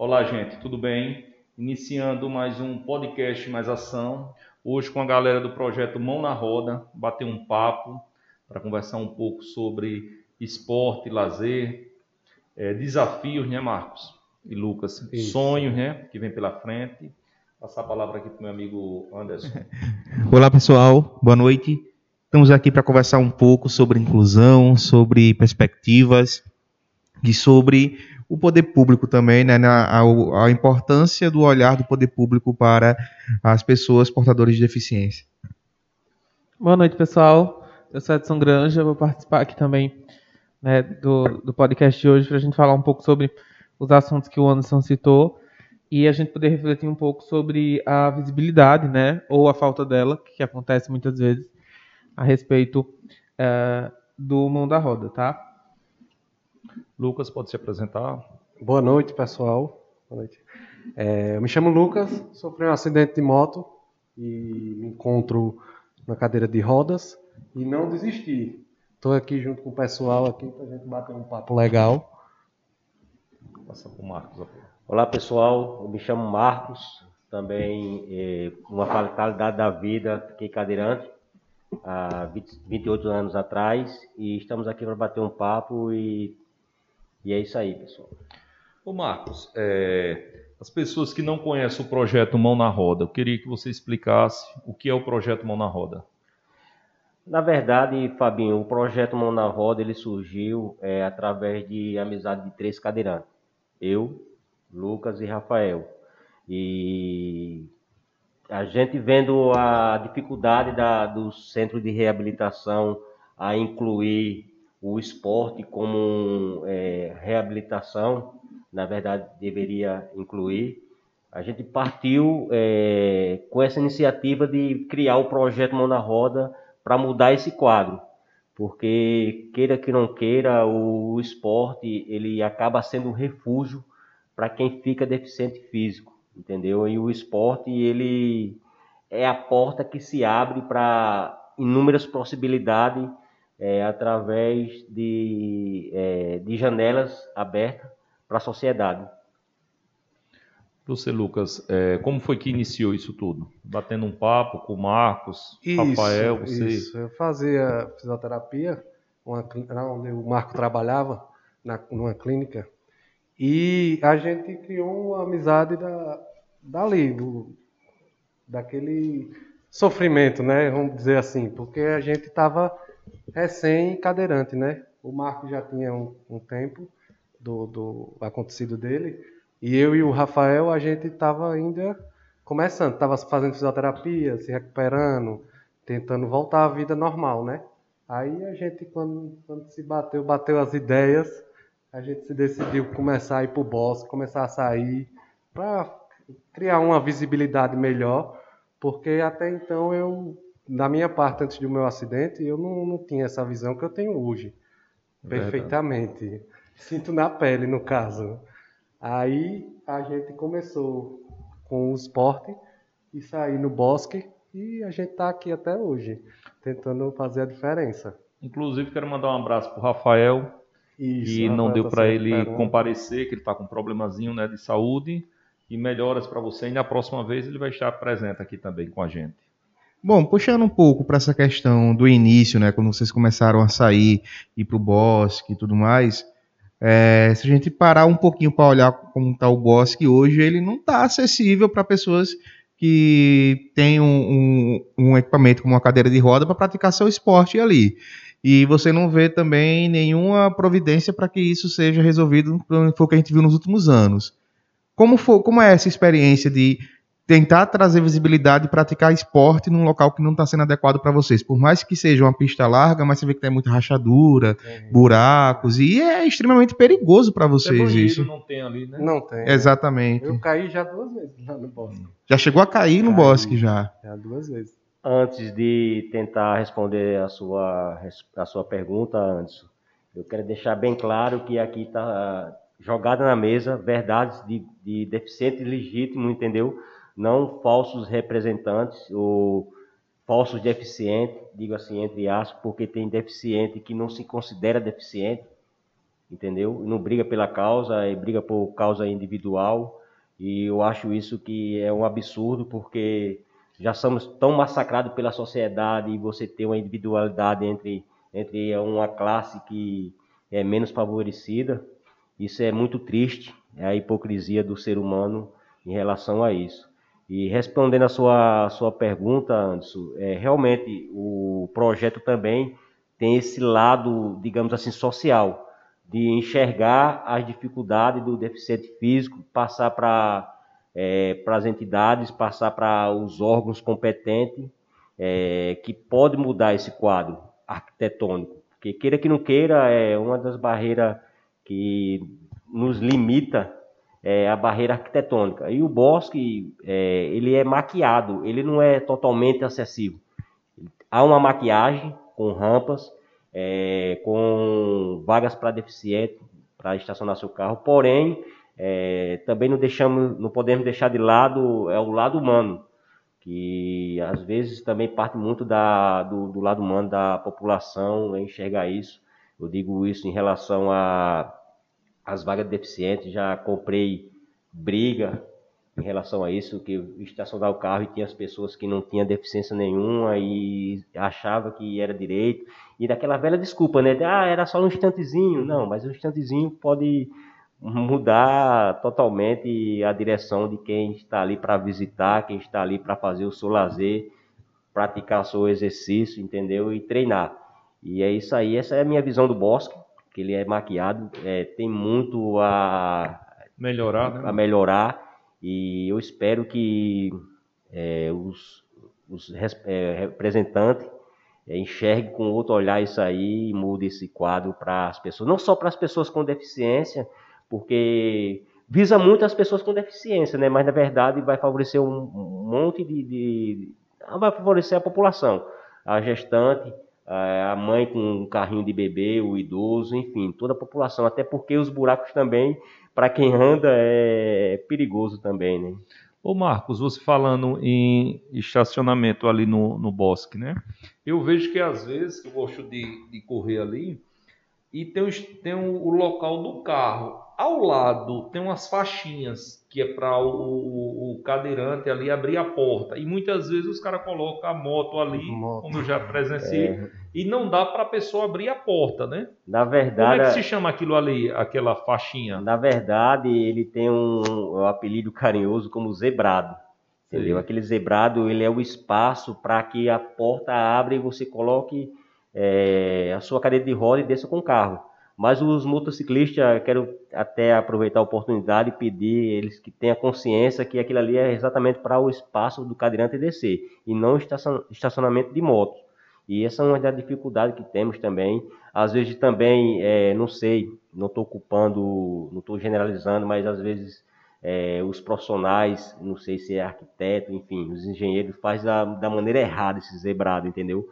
Olá, gente, tudo bem? Iniciando mais um podcast Mais Ação. Hoje com a galera do projeto Mão na Roda, bater um papo para conversar um pouco sobre esporte, lazer, é, desafios, né, Marcos e Lucas? Isso. Sonhos, né, que vem pela frente. Passar a palavra aqui para o meu amigo Anderson. Olá, pessoal. Boa noite. Estamos aqui para conversar um pouco sobre inclusão, sobre perspectivas e sobre o poder público também, né, a, a, importância do olhar do poder público para as pessoas portadoras de deficiência. Boa noite, pessoal. Eu sou Edson Granja, vou participar aqui também né, do, do podcast de hoje para a gente falar um pouco sobre os assuntos que o Anderson citou e a gente poder refletir um pouco sobre a visibilidade, né, ou a falta dela, que acontece muitas vezes, a respeito é, do mão da roda, tá? Lucas, pode se apresentar? Boa noite, pessoal. Boa noite. É, eu me chamo Lucas, sofri um acidente de moto e me encontro na cadeira de rodas e não desisti. Estou aqui junto com o pessoal aqui para a gente bater um papo legal. Passa para o Marcos. Olá, pessoal. Eu me chamo Marcos. Também, é, uma fatalidade da vida, fiquei cadeirante há 20, 28 anos atrás e estamos aqui para bater um papo e e é isso aí, pessoal. Ô Marcos, é, as pessoas que não conhecem o projeto Mão na Roda, eu queria que você explicasse o que é o projeto Mão na Roda. Na verdade, Fabinho, o projeto Mão na Roda ele surgiu é, através de amizade de três cadeirantes. Eu, Lucas e Rafael. E a gente vendo a dificuldade da, do centro de reabilitação a incluir o esporte como é, reabilitação, na verdade deveria incluir. A gente partiu é, com essa iniciativa de criar o projeto Mão na Roda para mudar esse quadro, porque queira que não queira, o esporte ele acaba sendo um refúgio para quem fica deficiente físico, entendeu? E o esporte ele é a porta que se abre para inúmeras possibilidades é, através de, é, de janelas abertas para a sociedade. Você, Lucas, é, como foi que iniciou isso tudo? Batendo um papo com o Marcos, isso, Rafael, você? Isso, eu fazia fisioterapia uma, onde o Marco trabalhava, na, numa clínica, e a gente criou uma amizade da, dali, do, daquele sofrimento, né? Vamos dizer assim, porque a gente estava recém-cadeirante, né? O Marco já tinha um, um tempo do, do, acontecido dele. E eu e o Rafael, a gente estava ainda começando, estava fazendo fisioterapia, se recuperando, tentando voltar à vida normal, né? Aí a gente, quando, quando se bateu, bateu as ideias, a gente se decidiu começar a ir para o bosque, começar a sair, para criar uma visibilidade melhor, porque até então eu da minha parte, antes do meu acidente, eu não, não tinha essa visão que eu tenho hoje. Perfeitamente. Sinto na pele, no caso. Aí a gente começou com o esporte e sair no bosque e a gente está aqui até hoje, tentando fazer a diferença. Inclusive, quero mandar um abraço para o Rafael, Isso, que não deu tá para ele comparecer, que ele está com um problemazinho né, de saúde. E melhoras para você. E na próxima vez ele vai estar presente aqui também com a gente. Bom, puxando um pouco para essa questão do início, né, quando vocês começaram a sair, ir para o bosque e tudo mais, é, se a gente parar um pouquinho para olhar como está o bosque hoje, ele não está acessível para pessoas que têm um, um, um, equipamento como uma cadeira de roda para praticar seu esporte ali. E você não vê também nenhuma providência para que isso seja resolvido, foi o que a gente viu nos últimos anos. Como, foi, como é essa experiência de tentar trazer visibilidade e praticar esporte num local que não está sendo adequado para vocês. Por mais que seja uma pista larga, mas você vê que tem muita rachadura, uhum. buracos, e é extremamente perigoso para vocês isso. Não tem ali, né? Não tem. Exatamente. Eu caí já duas vezes lá no bosque. Já chegou a cair no bosque já? Já duas vezes. Antes de tentar responder a sua, a sua pergunta, Anderson, eu quero deixar bem claro que aqui está jogada na mesa verdades de, de deficiente legítimo, entendeu? Não falsos representantes ou falsos deficientes, digo assim entre aspas, porque tem deficiente que não se considera deficiente, entendeu? Não briga pela causa, é briga por causa individual. E eu acho isso que é um absurdo, porque já somos tão massacrados pela sociedade e você ter uma individualidade entre, entre uma classe que é menos favorecida, isso é muito triste, é a hipocrisia do ser humano em relação a isso. E respondendo a sua, sua pergunta, Anderson, é, realmente o projeto também tem esse lado, digamos assim, social, de enxergar as dificuldades do deficiente físico, passar para é, as entidades, passar para os órgãos competentes, é, que pode mudar esse quadro arquitetônico. Porque queira que não queira, é uma das barreiras que nos limita é a barreira arquitetônica. E o bosque, é, ele é maquiado, ele não é totalmente acessível. Há uma maquiagem com rampas, é, com vagas para deficiente, para estacionar seu carro, porém, é, também não, deixamos, não podemos deixar de lado é o lado humano, que às vezes também parte muito da, do, do lado humano da população enxergar isso. Eu digo isso em relação a as vagas de deficientes, já comprei briga em relação a isso, que eu estacionava o carro e tinha as pessoas que não tinham deficiência nenhuma e achava que era direito. E daquela velha desculpa, né? Ah, era só um instantezinho. Não, mas um instantezinho pode mudar totalmente a direção de quem está ali para visitar, quem está ali para fazer o seu lazer, praticar o seu exercício, entendeu? E treinar. E é isso aí, essa é a minha visão do bosque que ele é maquiado, é, tem muito a melhorar, né? a melhorar e eu espero que é, os, os é, representantes é, enxerguem com outro olhar isso aí e mude esse quadro para as pessoas, não só para as pessoas com deficiência, porque visa muito as pessoas com deficiência, né? Mas na verdade vai favorecer um, um monte de, de, vai favorecer a população, a gestante, a mãe com um carrinho de bebê, o idoso, enfim, toda a população, até porque os buracos também, para quem anda, é perigoso também, né? Ô Marcos, você falando em estacionamento ali no, no bosque, né? Eu vejo que às vezes, eu gosto de, de correr ali, e tem, tem o, o local do carro. Ao lado tem umas faixinhas que é para o, o, o, cadeirante ali abrir a porta. E muitas vezes os caras colocam a moto ali, moto. como eu já presenciei, é. E não dá para a pessoa abrir a porta, né? Na verdade. Como é que se chama aquilo ali, aquela faixinha? Na verdade, ele tem um, um apelido carinhoso como zebrado. Entendeu? Sim. Aquele zebrado, ele é o espaço para que a porta abra e você coloque é, a sua cadeira de roda e desça com o carro. Mas os motociclistas, quero até aproveitar a oportunidade e pedir eles que tenham consciência que aquilo ali é exatamente para o espaço do cadeirante descer e não estacionamento de moto. E essa é uma das dificuldades que temos também. Às vezes também, é, não sei, não estou ocupando, não estou generalizando, mas às vezes é, os profissionais, não sei se é arquiteto, enfim, os engenheiros fazem da, da maneira errada esse zebrado, entendeu?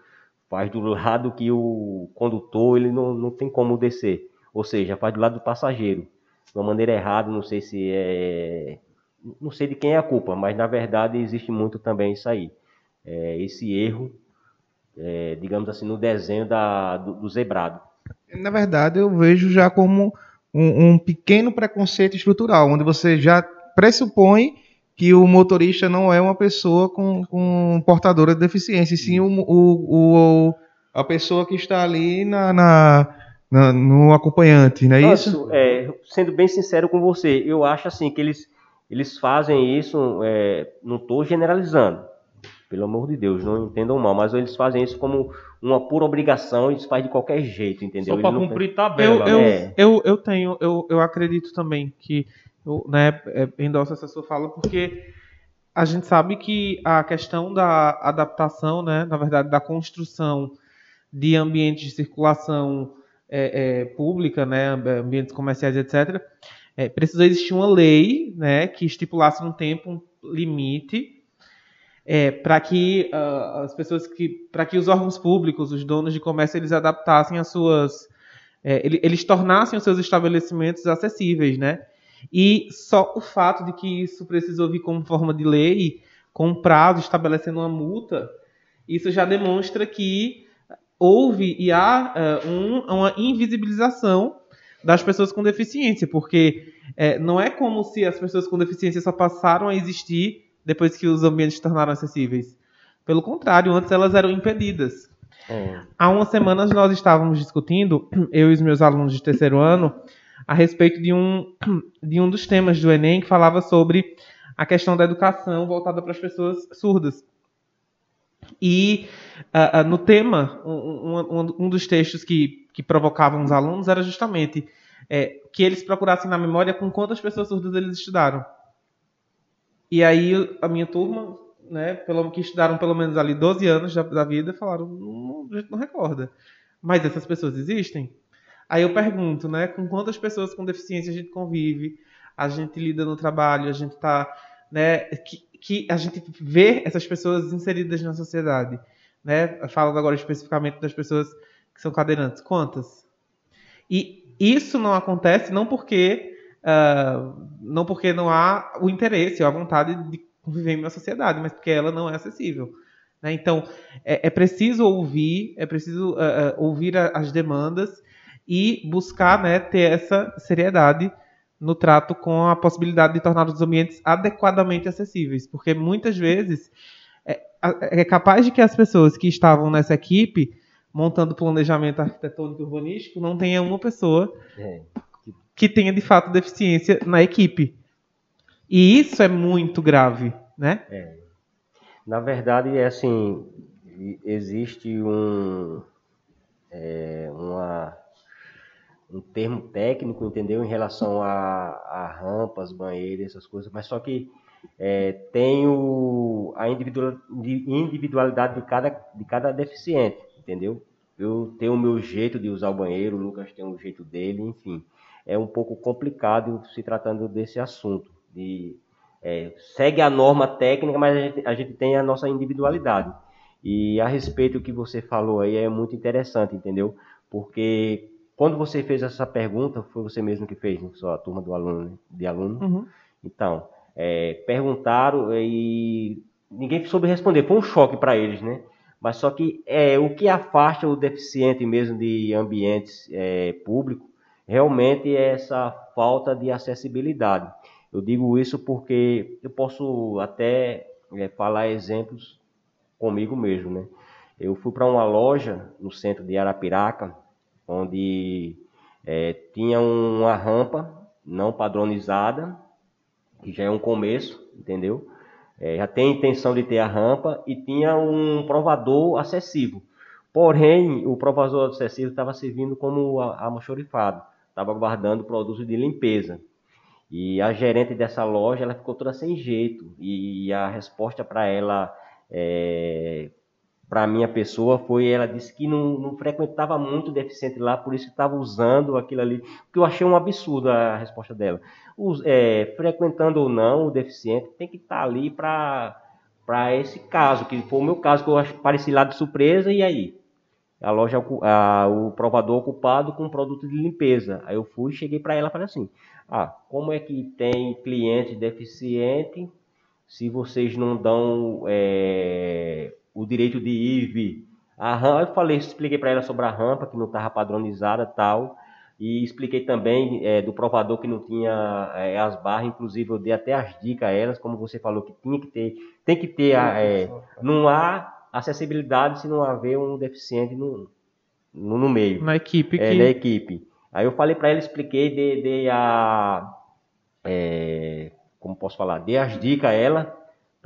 faz do lado que o condutor ele não, não tem como descer, ou seja, faz do lado do passageiro, de uma maneira errada, não sei se é, não sei de quem é a culpa, mas na verdade existe muito também isso aí, é, esse erro, é, digamos assim, no desenho da, do, do, zebrado. Na verdade, eu vejo já como um, um pequeno preconceito estrutural, onde você já pressupõe que o motorista não é uma pessoa com, com portadora de deficiência, e sim o, o, o, a pessoa que está ali na, na, na no acompanhante, não é Nossa, isso? É, sendo bem sincero com você, eu acho assim que eles, eles fazem isso, é, não estou generalizando, pelo amor de Deus, não entendam mal, mas eles fazem isso como uma pura obrigação e eles fazem de qualquer jeito, entendeu? Só para cumprir tabela. Eu, eu, é. eu, eu, tenho, eu, eu acredito também que eu né, é, endosso essa sua fala porque a gente sabe que a questão da adaptação, né, na verdade, da construção de ambientes de circulação é, é, pública, né, ambientes comerciais, etc., é, precisou existir uma lei né, que estipulasse um tempo um limite é, para que uh, as pessoas que para que os órgãos públicos, os donos de comércio, eles adaptassem as suas é, eles tornassem os seus estabelecimentos acessíveis, né? E só o fato de que isso precisou vir como forma de lei, com prazo, estabelecendo uma multa, isso já demonstra que houve e há uh, um, uma invisibilização das pessoas com deficiência, porque é, não é como se as pessoas com deficiência só passaram a existir depois que os ambientes se tornaram acessíveis. Pelo contrário, antes elas eram impedidas. É. Há umas semanas nós estávamos discutindo, eu e os meus alunos de terceiro ano, a respeito de um, de um dos temas do Enem que falava sobre a questão da educação voltada para as pessoas surdas. E uh, uh, no tema, um, um, um, dos textos que, que provocavam os alunos era justamente é, que eles procurassem na memória com quantas pessoas surdas eles estudaram. E aí a minha turma, né, pelo, que estudaram pelo menos ali 12 anos da, da vida, falaram, não, a gente não recorda. Mas essas pessoas existem? Aí eu pergunto, né, com quantas pessoas com deficiência a gente convive, a gente lida no trabalho, a gente está, né, que, que, a gente vê essas pessoas inseridas na sociedade, né? Falando agora especificamente das pessoas que são cadeirantes, quantas? E isso não acontece não porque uh, não porque não há o interesse ou a vontade de conviver em uma sociedade, mas porque ela não é acessível. Né? Então é, é, preciso ouvir, é preciso uh, ouvir a, as demandas e buscar né, ter essa seriedade no trato com a possibilidade de tornar os ambientes adequadamente acessíveis, porque muitas vezes é, é capaz de que as pessoas que estavam nessa equipe montando planejamento arquitetônico urbanístico não tenha uma pessoa é. Que tenha de fato deficiência na equipe. E isso é muito grave, né? É. Na verdade, é assim, existe um, é, uma um termo técnico, entendeu? Em relação a, a rampas, banheiros, essas coisas, mas só que é, tem o, a individualidade de cada, de cada deficiente, entendeu? Eu tenho o meu jeito de usar o banheiro, o Lucas tem o jeito dele, enfim. É um pouco complicado se tratando desse assunto. De, é, segue a norma técnica, mas a gente, a gente tem a nossa individualidade. E a respeito do que você falou aí é muito interessante, entendeu? Porque quando você fez essa pergunta, foi você mesmo que fez, não só a turma do aluno, né? de aluno. Uhum. Então, é, perguntaram e ninguém soube responder. Foi um choque para eles, né? Mas só que é, o que afasta o deficiente mesmo de ambientes é, públicos realmente é essa falta de acessibilidade. Eu digo isso porque eu posso até é, falar exemplos comigo mesmo, né? Eu fui para uma loja no centro de Arapiraca, onde é, tinha uma rampa não padronizada, que já é um começo, entendeu? É, já tem intenção de ter a rampa e tinha um provador acessível. Porém, o provador acessível estava servindo como almoxorifado, estava guardando produtos de limpeza. E a gerente dessa loja, ela ficou toda sem jeito. E a resposta para ela é, para minha pessoa foi ela disse que não, não frequentava muito deficiente lá, por isso que estava usando aquilo ali, que eu achei um absurdo a resposta dela. Os, é, frequentando ou não o deficiente tem que estar tá ali para para esse caso, que foi o meu caso que eu apareci lá de surpresa e aí a loja a, o provador ocupado com produto de limpeza. Aí eu fui, cheguei para ela e falei assim: "Ah, como é que tem cliente deficiente se vocês não dão é, o direito de ir e vir. A rampa, eu falei, expliquei para ela sobre a rampa que não estava padronizada tal, e expliquei também é, do provador que não tinha é, as barras, inclusive eu dei até as dicas a elas, como você falou que tinha que ter, tem que ter, é, não há acessibilidade se não haver um deficiente no, no, no meio. Na equipe. É, que... Na equipe. Aí eu falei para ela, expliquei, dei, dei a, é, como posso falar, dei as dicas a ela,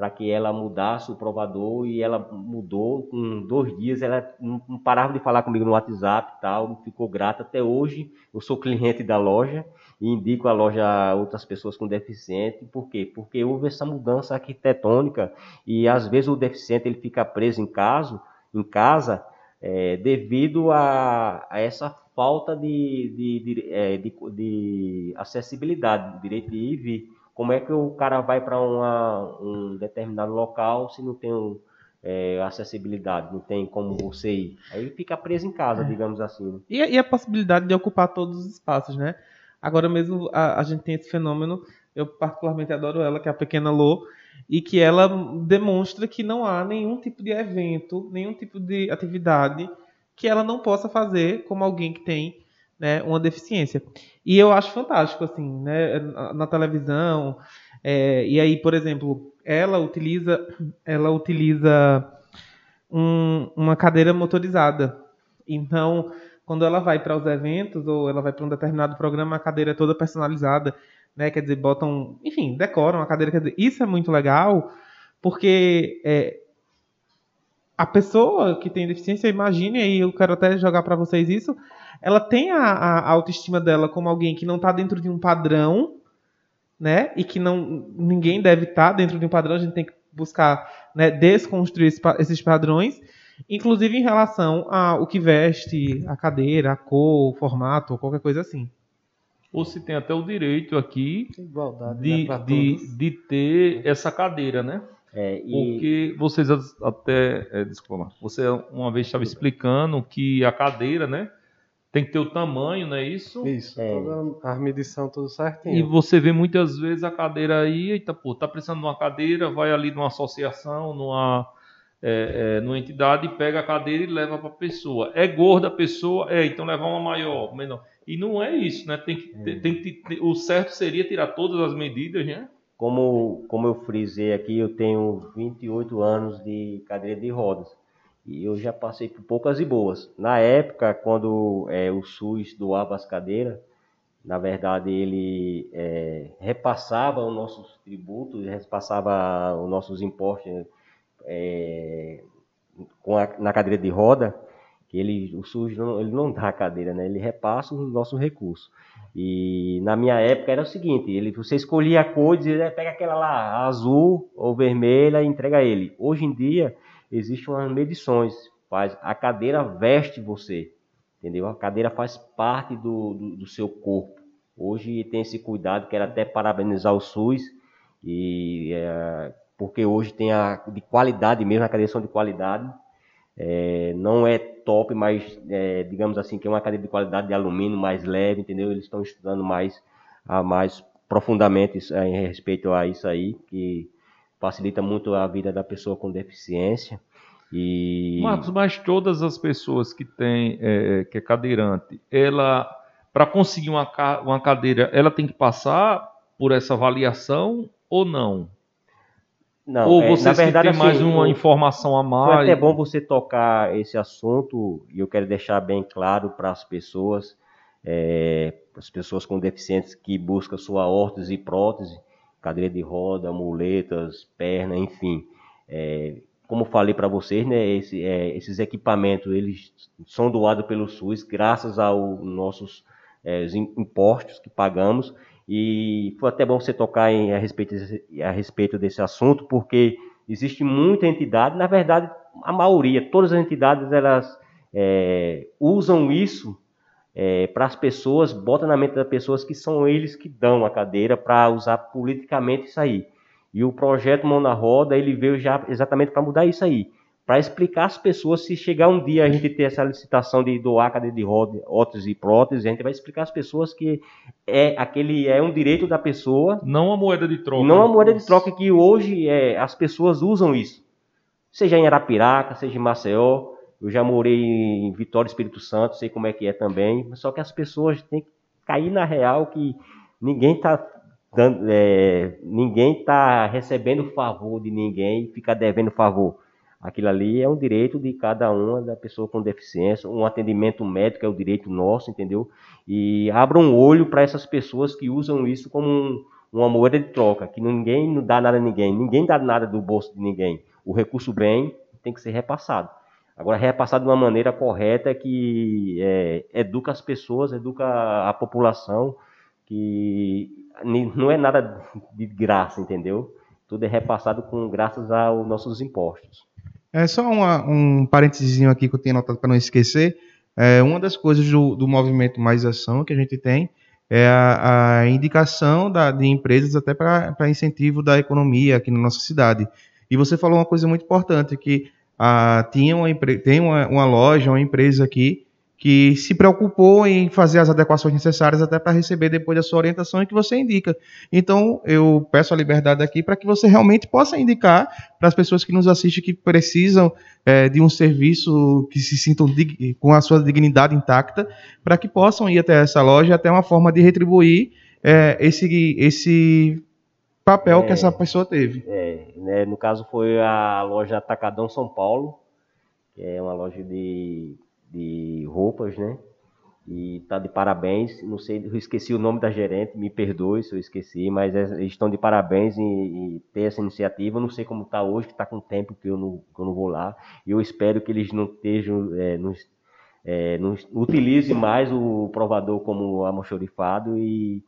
para que ela mudasse o provador e ela mudou com dois dias ela não parava de falar comigo no WhatsApp tal ficou grata. Até hoje eu sou cliente da loja e indico a loja a outras pessoas com deficiente. Por quê? Porque houve essa mudança arquitetônica e às vezes o deficiente ele fica preso em casa em casa é, devido a, a, essa falta de, de, de, é, de, de acessibilidade direito de ir e vir como é que o cara vai para um determinado local se não tem um, é, acessibilidade, não tem como você ir? Aí fica preso em casa, é. digamos assim. Né? E, e, a possibilidade de ocupar todos os espaços, né? Agora mesmo a, a, gente tem esse fenômeno, eu particularmente adoro ela, que é a Pequena Lô, e que ela demonstra que não há nenhum tipo de evento, nenhum tipo de atividade que ela não possa fazer como alguém que tem né, uma deficiência. E eu acho fantástico, assim, né, na, televisão. É, e aí, por exemplo, ela utiliza, ela utiliza um, uma cadeira motorizada. Então, quando ela vai para os eventos ou ela vai para um determinado programa, a cadeira é toda personalizada, né? Quer dizer, botam, enfim, decoram a cadeira. Quer dizer, isso é muito legal, porque é, a pessoa que tem deficiência, imagine aí, eu quero até jogar para vocês isso, ela tem a, a, autoestima dela como alguém que não está dentro de um padrão, né? E que não ninguém deve estar tá dentro de um padrão, a gente tem que buscar né, desconstruir esses padrões, inclusive em relação ao que veste, a cadeira, a cor, o formato, ou qualquer coisa assim. Ou se tem até o direito aqui Igualdade, de, né, de, de ter essa cadeira, né? É, e... Porque vocês até. É, desculpa, você uma vez estava explicando que a cadeira, né? Tem que ter o tamanho, não é isso? Isso, é. toda a medição tudo certinho. E você vê muitas vezes a cadeira aí, eita, pô, tá precisando de uma cadeira, vai ali numa associação, numa, é, é, numa entidade, pega a cadeira e leva para a pessoa. É gorda a pessoa? É, então levar uma maior, menor. E não é isso, né? Tem que, é. tem que, o certo seria tirar todas as medidas, né? Como, como eu frisei aqui, eu tenho 28 anos de cadeira de rodas. E eu já passei por poucas e boas. Na época, quando é, o SUS doava as cadeiras, na verdade ele é, repassava os nossos tributos, repassava os nossos impostos é, com a, na cadeira de roda, que ele, o SUS não, ele não dá a cadeira, né? ele repassa os nossos recursos. E na minha época era o seguinte, ele, você escolhia a cor, dizia, pega aquela lá, azul ou vermelha e entrega a ele. Hoje em dia, existem umas medições. Faz, a cadeira veste você, entendeu? A cadeira faz parte do, do, do seu corpo. Hoje tem esse cuidado, quero até parabenizar o SUS, e, é, porque hoje tem a de qualidade mesmo, a cadeira são de qualidade. É, não é top, mas é, digamos assim que é uma cadeira de qualidade de alumínio mais leve, entendeu? Eles estão estudando mais, a, mais profundamente em respeito a isso aí, que facilita muito a vida da pessoa com deficiência. E... Marcos, mas todas as pessoas que têm, é, é que é cadeirante, ela, para conseguir uma, uma cadeira, ela tem que passar por essa avaliação ou não? Não, ou você é, verdade, tem mais assim, uma informação a mais? Foi até bom você tocar esse assunto e eu quero deixar bem claro para as pessoas, é, as pessoas com deficiências que buscam sua órtese e prótese, cadeira de roda, muletas, perna, enfim. É, como falei para vocês, né, esse, é, esses equipamentos eles são doados pelo SUS graças aos nossos é, impostos que pagamos e foi até bom você tocar em, a, respeito, a respeito desse assunto porque existe muita entidade, na verdade a maioria, todas as entidades elas é, usam isso é, para as pessoas, bota na mente das pessoas que são eles que dão a cadeira para usar politicamente isso aí. E o projeto Mão na Roda, ele veio já exatamente para mudar isso aí. Para explicar às pessoas, se chegar um dia a gente ter essa licitação de doar cadeira de roda, óteses e próteses, a gente vai explicar às pessoas que é aquele é um direito da pessoa. Não a moeda de troca. Não a moeda de troca que hoje é, as pessoas usam isso. Seja em Arapiraca, seja em Maceió, eu já morei em Vitória, Espírito Santo, sei como é que é também. Só que as pessoas têm que cair na real que ninguém está dando, é, ninguém está recebendo favor de ninguém e fica devendo favor. Aquilo ali é um direito de cada uma da pessoa com deficiência. Um atendimento médico é o direito nosso, entendeu? E abra um olho para essas pessoas que usam isso como um, uma moeda de troca, que ninguém não dá nada a ninguém, ninguém dá nada do bolso de ninguém. O recurso bem tem que ser repassado. Agora, repassar de uma maneira correta que é, educa as pessoas, educa a população, que não é nada de graça, entendeu? Tudo é repassado com graças aos nossos impostos. É só uma, um parênteses aqui que eu tenho notado para não esquecer. É, uma das coisas do, do movimento Mais Ação que a gente tem é a, a indicação da, de empresas até para incentivo da economia aqui na nossa cidade. E você falou uma coisa muito importante, que ah, tinha uma, tem uma, uma loja, uma empresa aqui que se preocupou em fazer as adequações necessárias até para receber depois a sua orientação e que você indica. Então, eu peço a liberdade aqui para que você realmente possa indicar para as pessoas que nos assistem que precisam é, de um serviço que se sintam com a sua dignidade intacta, para que possam ir até essa loja, até uma forma de retribuir é, esse, esse papel é, que essa pessoa teve. É, né, no caso foi a loja Atacadão São Paulo, que é uma loja de de roupas, né? E tá de parabéns. Não sei, eu esqueci o nome da gerente, me perdoe se eu esqueci, mas é, eles estão de parabéns em, em ter essa iniciativa. Eu não sei como está hoje, que está com tempo que eu, não, que eu não vou lá. E eu espero que eles não estejam, é, não, é, não utilize mais o provador como almoxorifado e,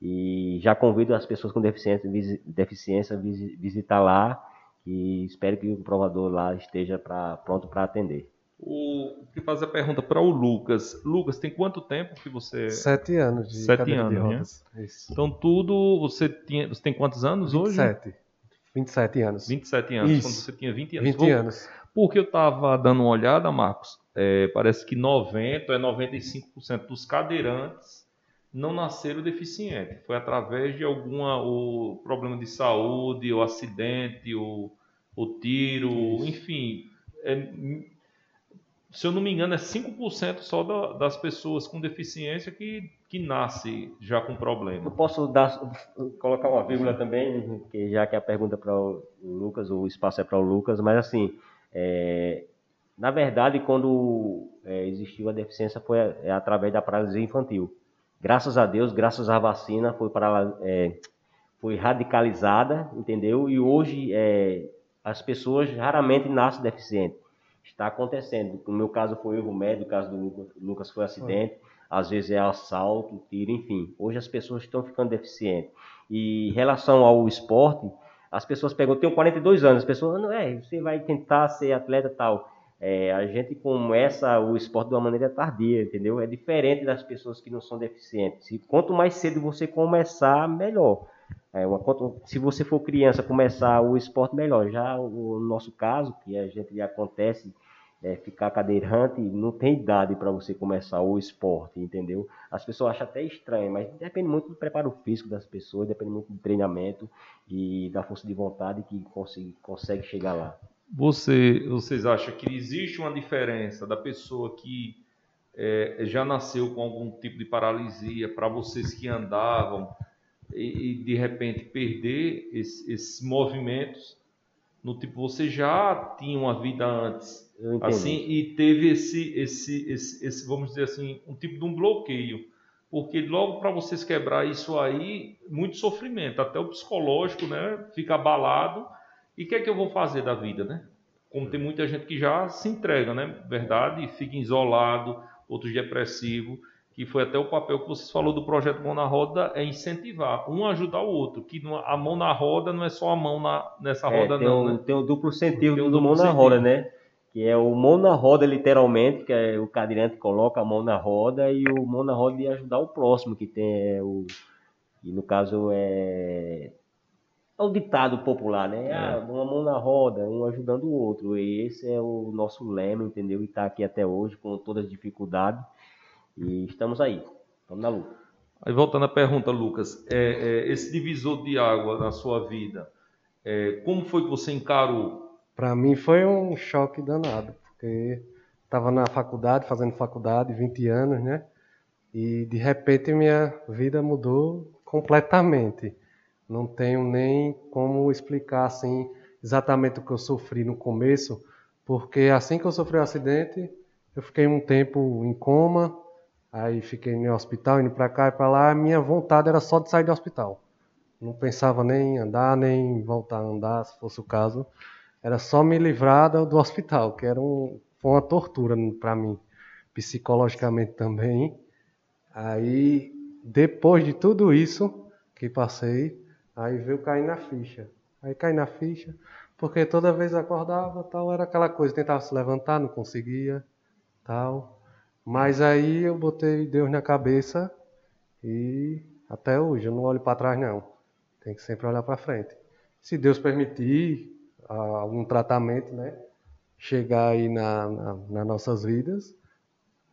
e já convido as pessoas com deficiência, deficiência visitar lá e espero que o provador lá esteja pra, pronto para atender. O que faz a pergunta para o Lucas. Lucas, tem quanto tempo que você. Sete anos de Sete anos, de rodas. Né? Então tudo. Você, tinha, você tem quantos anos 27. hoje? 27. 27 anos. 27 anos, Isso. quando você tinha 20 anos. 20 Vou, anos. Porque eu estava dando uma olhada, Marcos, é, parece que 90 é 95% dos cadeirantes não nasceram deficientes. Foi através de alguma o problema de saúde, o acidente, o, o tiro, Isso. enfim. É, se eu não me engano, é 5% só da, das pessoas com deficiência que, que nasce já com problema. Eu posso dar, colocar uma vírgula também, que já que a pergunta é para o Lucas, o espaço é para o Lucas, mas assim, é, na verdade, quando é, existiu a deficiência foi é, através da paralisia infantil. Graças a Deus, graças à vacina, foi, para, é, foi radicalizada, entendeu? E hoje é, as pessoas raramente nascem deficientes está acontecendo. No meu caso foi erro médio, no caso do Lucas foi acidente, às vezes é assalto, tiro, enfim. Hoje as pessoas estão ficando deficientes. E em relação ao esporte, as pessoas eu tenho 42 anos, as pessoas, não é, você vai tentar ser atleta tal. É, a gente começa o esporte de uma maneira tardia, entendeu? É diferente das pessoas que não são deficientes. E quanto mais cedo você começar, melhor. É, uma, se você for criança, começar o esporte, melhor. Já o, nosso caso, que a gente acontece é, ficar cadeirante, não tem idade para você começar o esporte, entendeu? As pessoas acham até estranho, mas depende muito do preparo físico das pessoas, depende muito do treinamento e da força de vontade que consegue, consegue chegar lá. Você, vocês acham que existe uma diferença da pessoa que é, já nasceu com algum tipo de paralisia para vocês que andavam? E, e de repente perder esse, esses movimentos no tipo você já tinha uma vida antes assim e teve esse, esse esse esse vamos dizer assim um tipo de um bloqueio. Porque logo para vocês quebrar isso aí muito sofrimento até o psicológico né fica abalado. E o que é que eu vou fazer da vida né? Como tem muita gente que já se entrega né? Verdade fica isolado outros depressivo que foi até o papel que vocês falou do projeto Mão na Roda, é incentivar, um ajudar o outro, que a mão na roda não é só a mão na, nessa é, roda tem não, né? Tem o duplo sentido do, do mão na roda, né? Que é o mão na roda, literalmente, que é o cadeirante coloca a mão na roda, e o mão na roda de ajudar o próximo, que tem é, o... E no caso é... É o ditado popular, né? É. Ah, uma mão na roda, um ajudando o outro. E esse é o nosso lema, entendeu? E está aqui até hoje, com todas as dificuldades e estamos aí, estamos na luta. Aí voltando à pergunta, Lucas, é, é, esse divisor de água na sua vida, é, como foi que você encarou? Para mim foi um choque danado, porque estava na faculdade, fazendo faculdade, 20 anos, né? E de repente minha vida mudou completamente. Não tenho nem como explicar assim exatamente o que eu sofri no começo, porque assim que eu sofri o um acidente, eu fiquei um tempo em coma, Aí fiquei no hospital, indo para cá e para lá. A minha vontade era só de sair do hospital. Não pensava nem em andar, nem voltar a andar, se fosse o caso. Era só me livrar do hospital, que era um, foi uma tortura para mim, psicologicamente também. Aí, depois de tudo isso que passei, aí veio cair na ficha. Aí caí na ficha, porque toda vez acordava, tal, era aquela coisa, tentava se levantar, não conseguia, tal. Mas aí eu botei Deus na cabeça e até hoje eu não olho para trás não. Tem que sempre olhar para frente. Se Deus permitir algum tratamento, né, chegar aí na, na, nas nossas vidas,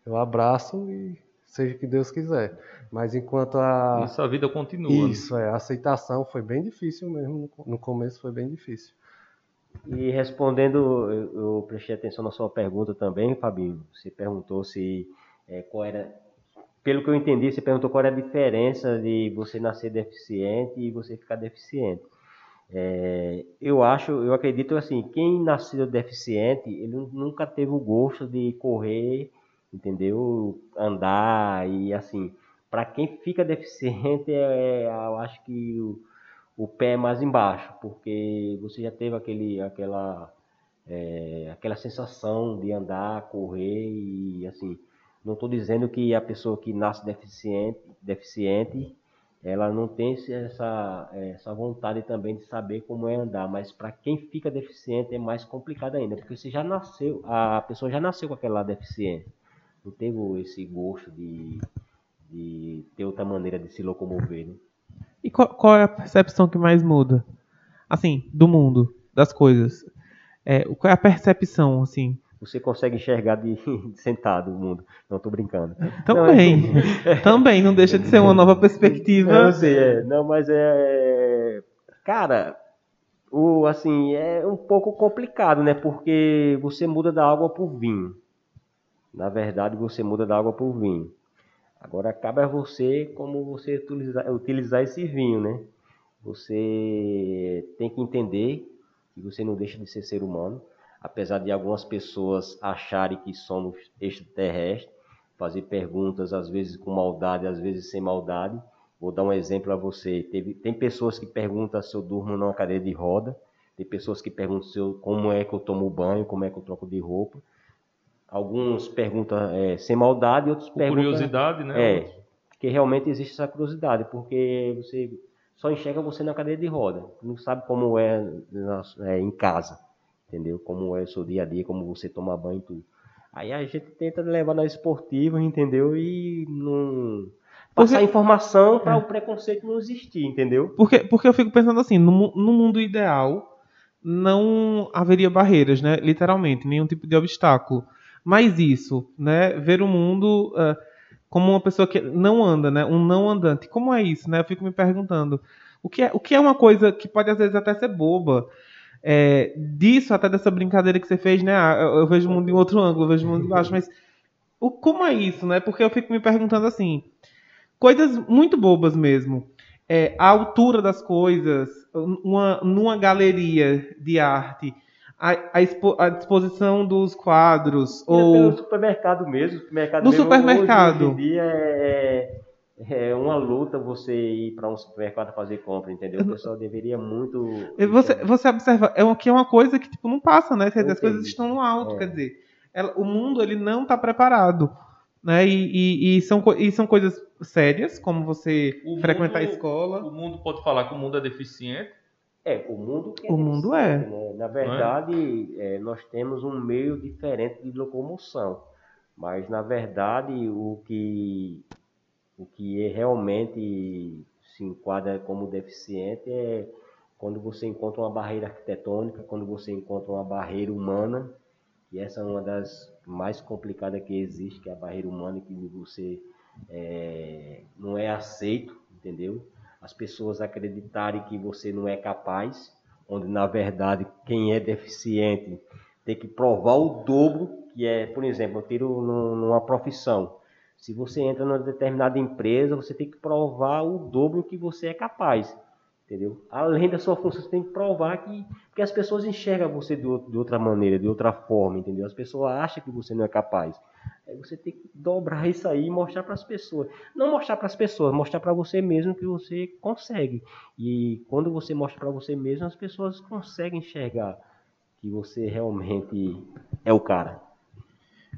eu abraço e seja o que Deus quiser. Mas enquanto a. Isso a vida continua. né? Isso, é. A aceitação foi bem difícil mesmo. No começo foi bem difícil. E respondendo, eu, eu prestei atenção na sua pergunta também, Fabinho. Você perguntou se eh, qual era. Pelo que eu entendi, você perguntou qual era a diferença de você nascer deficiente e você ficar deficiente. Eh, eu acho, eu acredito assim, quem nasceu deficiente, ele nunca teve o gosto de correr, entendeu? Andar e assim. Para quem fica deficiente, é, eu acho que o, o pé mais embaixo, porque você já teve aquele, aquela, é, aquela sensação de andar, correr e assim. Não estou dizendo que a pessoa que nasce deficiente, deficiente ela não tem essa, essa vontade também de saber como é andar, mas para quem fica deficiente é mais complicado ainda, porque você já nasceu, a pessoa já nasceu com aquela deficiência, não teve esse gosto de, de ter outra maneira de se locomover. Né? E qual, qual é a percepção que mais muda? Assim, do mundo, das coisas. É, qual é a percepção, assim? Você consegue enxergar de, de sentado o mundo. Não, tô brincando. Também. Também, não deixa de ser uma nova perspectiva. Não, sei, é. Não, mas é. Cara, o, assim, é um pouco complicado, né? Porque você muda da água pro vinho. Na verdade, você muda da água pro vinho. Agora, cabe a você como você utilizar, utilizar esse vinho, né? Você tem que entender que você não deixa de ser ser humano. Apesar de algumas pessoas acharem que somos extraterrestres, fazer perguntas, às vezes com maldade, às vezes sem maldade. Vou dar um exemplo a você. Teve, tem pessoas que perguntam se eu durmo numa cadeira de roda, tem pessoas que perguntam eu, como é que eu tomo banho, como é que eu troco de roupa. Alguns perguntam é, sem maldade, outros Por perguntam. curiosidade, né? É, porque realmente existe essa curiosidade, porque você só enxerga você na cadeira de roda, não sabe como é, na- é, em casa, entendeu? Como é o seu dia a dia, como você toma banho e tudo. Aí a gente tenta levar na esportiva, entendeu? E não passar Porque- informação para o preconceito não existir, entendeu? Porque, porque eu fico pensando assim, no, no mundo ideal, não haveria barreiras, né? Literalmente, nenhum tipo de obstáculo. Mas isso, né? Ver o mundo ah, como uma pessoa que não anda, né? Um não andante. Como é isso, né? Eu fico me perguntando. O que é, o que é uma coisa que pode às vezes até ser boba? É, disso, até dessa brincadeira que você fez, né? Ah, eu, eu vejo o mundo em outro ângulo, eu vejo o mundo de baixo, mas o, como é isso, né? Porque eu fico me perguntando assim, coisas muito bobas mesmo. É, a altura das coisas, uma, numa galeria de arte, a, a, expo- a disposição dos quadros, Ou... ou No supermercado mesmo. Supermercado No mesmo, supermercado. Hoje, hoje em dia é, é uma luta você ir para um supermercado fazer compra, entendeu? O pessoal deveria muito. E Você, você observa, é uma, que é uma coisa que tipo, não passa, né? Dizer, as coisas estão no alto, É. quer dizer, ela- o mundo ele não está preparado. Né? E, e- e são, e são coisas sérias, como você O frequentar a mundo- escola. O mundo pode falar que o mundo é deficiente. É, o mundo que O mundo é. né? Na verdade, é, nós temos um meio diferente de locomoção. Mas, na verdade, o que, o que é realmente se enquadra como deficiente é quando você encontra uma barreira arquitetônica, quando você encontra uma barreira humana, e essa é uma das mais complicadas que existe, que é a barreira humana, que você é, não é aceito, entendeu? As pessoas acreditarem que você não é capaz, onde na verdade quem é deficiente tem que provar o dobro, que é, por exemplo, eu tiro num- numa profissão. Se você entra numa determinada empresa, você tem que provar o dobro que você é capaz. Entendeu? Além da sua função, você tem que provar que. Porque as pessoas enxergam você de outra maneira, de outra forma, entendeu? As pessoas acham que você não é capaz. Aí você tem que dobrar isso aí e mostrar para as pessoas. Não mostrar para as pessoas, mostrar para você mesmo que você consegue. E quando você mostra para você mesmo, as pessoas conseguem enxergar que você realmente é o cara.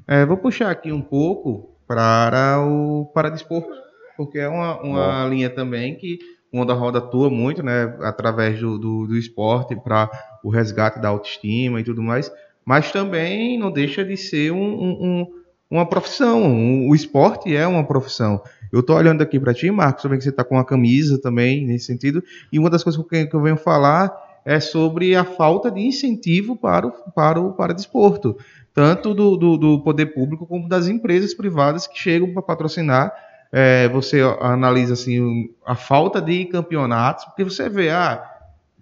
É, vou puxar aqui um pouco para o paradesporto, porque é uma, uma linha também que o Onda Roda atua muito, né, através do, do, do esporte para o resgate da autoestima e tudo mais, mas também não deixa de ser um, um- um- uma profissão. Um- o esporte é uma profissão. Eu tô olhando aqui para ti, Marcos, também que você tá com uma camisa também nesse sentido, e uma das coisas que eu, que eu venho falar é sobre a falta de incentivo para o, para o para desporto, tanto do, do, do poder público como das empresas privadas que chegam para patrocinar. É, você analisa assim a falta de campeonatos, porque você vê ah,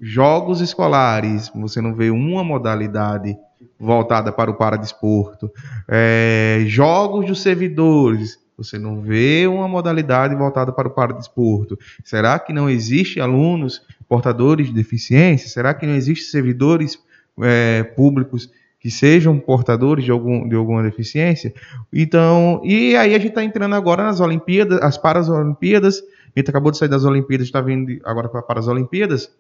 jogos escolares, você não vê uma modalidade voltada para o paradesporto, é, jogos dos servidores, você não vê uma modalidade voltada para o paradesporto. Será que não existe alunos portadores de deficiência? Será que não existe servidores é, públicos que sejam portadores de, algum, de alguma deficiência? Então, e aí a gente está entrando agora nas Olimpíadas, as Paralimpíadas. A gente acabou de sair das Olimpíadas, está vindo agora para as Olimpíadas.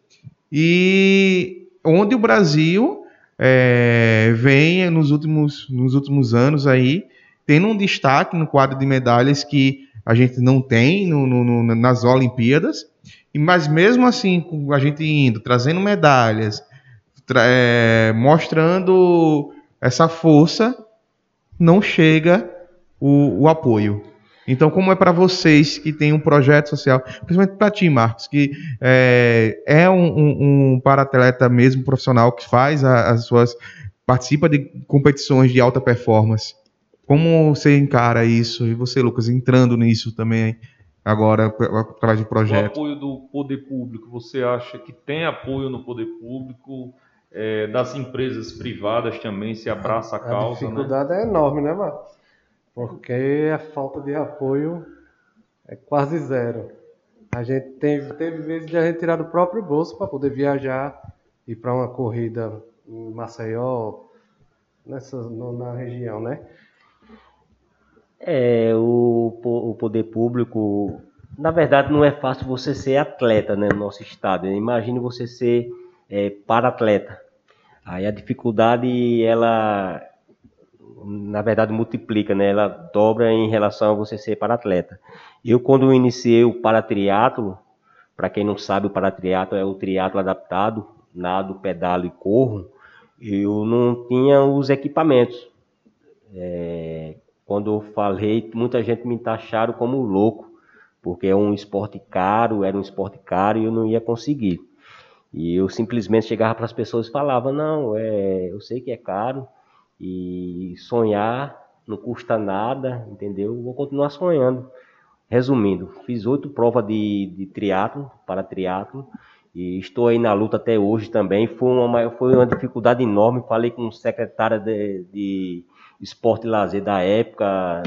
E onde o Brasil é, vem nos últimos, nos últimos anos aí tendo um destaque no quadro de medalhas que a gente não tem no, no, nas Olimpíadas, mas mesmo assim, a gente indo, trazendo medalhas, tra é, mostrando essa força, não chega o, o apoio. Então, como é para vocês que têm um projeto social, principalmente para ti, Marcos, que é, é um, um, um para-atleta mesmo profissional que faz a, as suas. participa de competições de alta performance. Como você encara isso? E você, Lucas, entrando nisso também agora através de projeto? O apoio do poder público, você acha que tem apoio no poder público? É, das empresas privadas também se abraça a causa? A né? dificuldade né? é enorme, né, Marcos? Porque a falta de apoio é quase zero. A gente teve, vezes de a gente tirar do próprio bolso para poder viajar, ir para uma corrida em Maceió, nessa, na região, né? É, o, o poder público, na verdade, não é fácil você ser atleta né, no nosso estado. Imagine você ser é, para-atleta. Aí a dificuldade, ela, na verdade, multiplica, né? Ela dobra em relação a você ser para-atleta. Eu, quando iniciei o paratriatlo, para quem não sabe, o paratriatlo é o triatlo adaptado, nado, pedalo e corro, eu não tinha os equipamentos. É, quando eu falei, muita gente me taxaram como louco, porque é um esporte caro, era um esporte caro e eu não ia conseguir. E eu simplesmente chegava para as pessoas e falava: Não, é, eu sei que é caro e sonhar não custa nada, entendeu? Vou continuar sonhando. Resumindo, fiz oito provas de, de triatlo, para triatlo, e estou aí na luta até hoje também. Foi uma, foi uma dificuldade enorme. Falei com o secretário de, de esporte e lazer da época,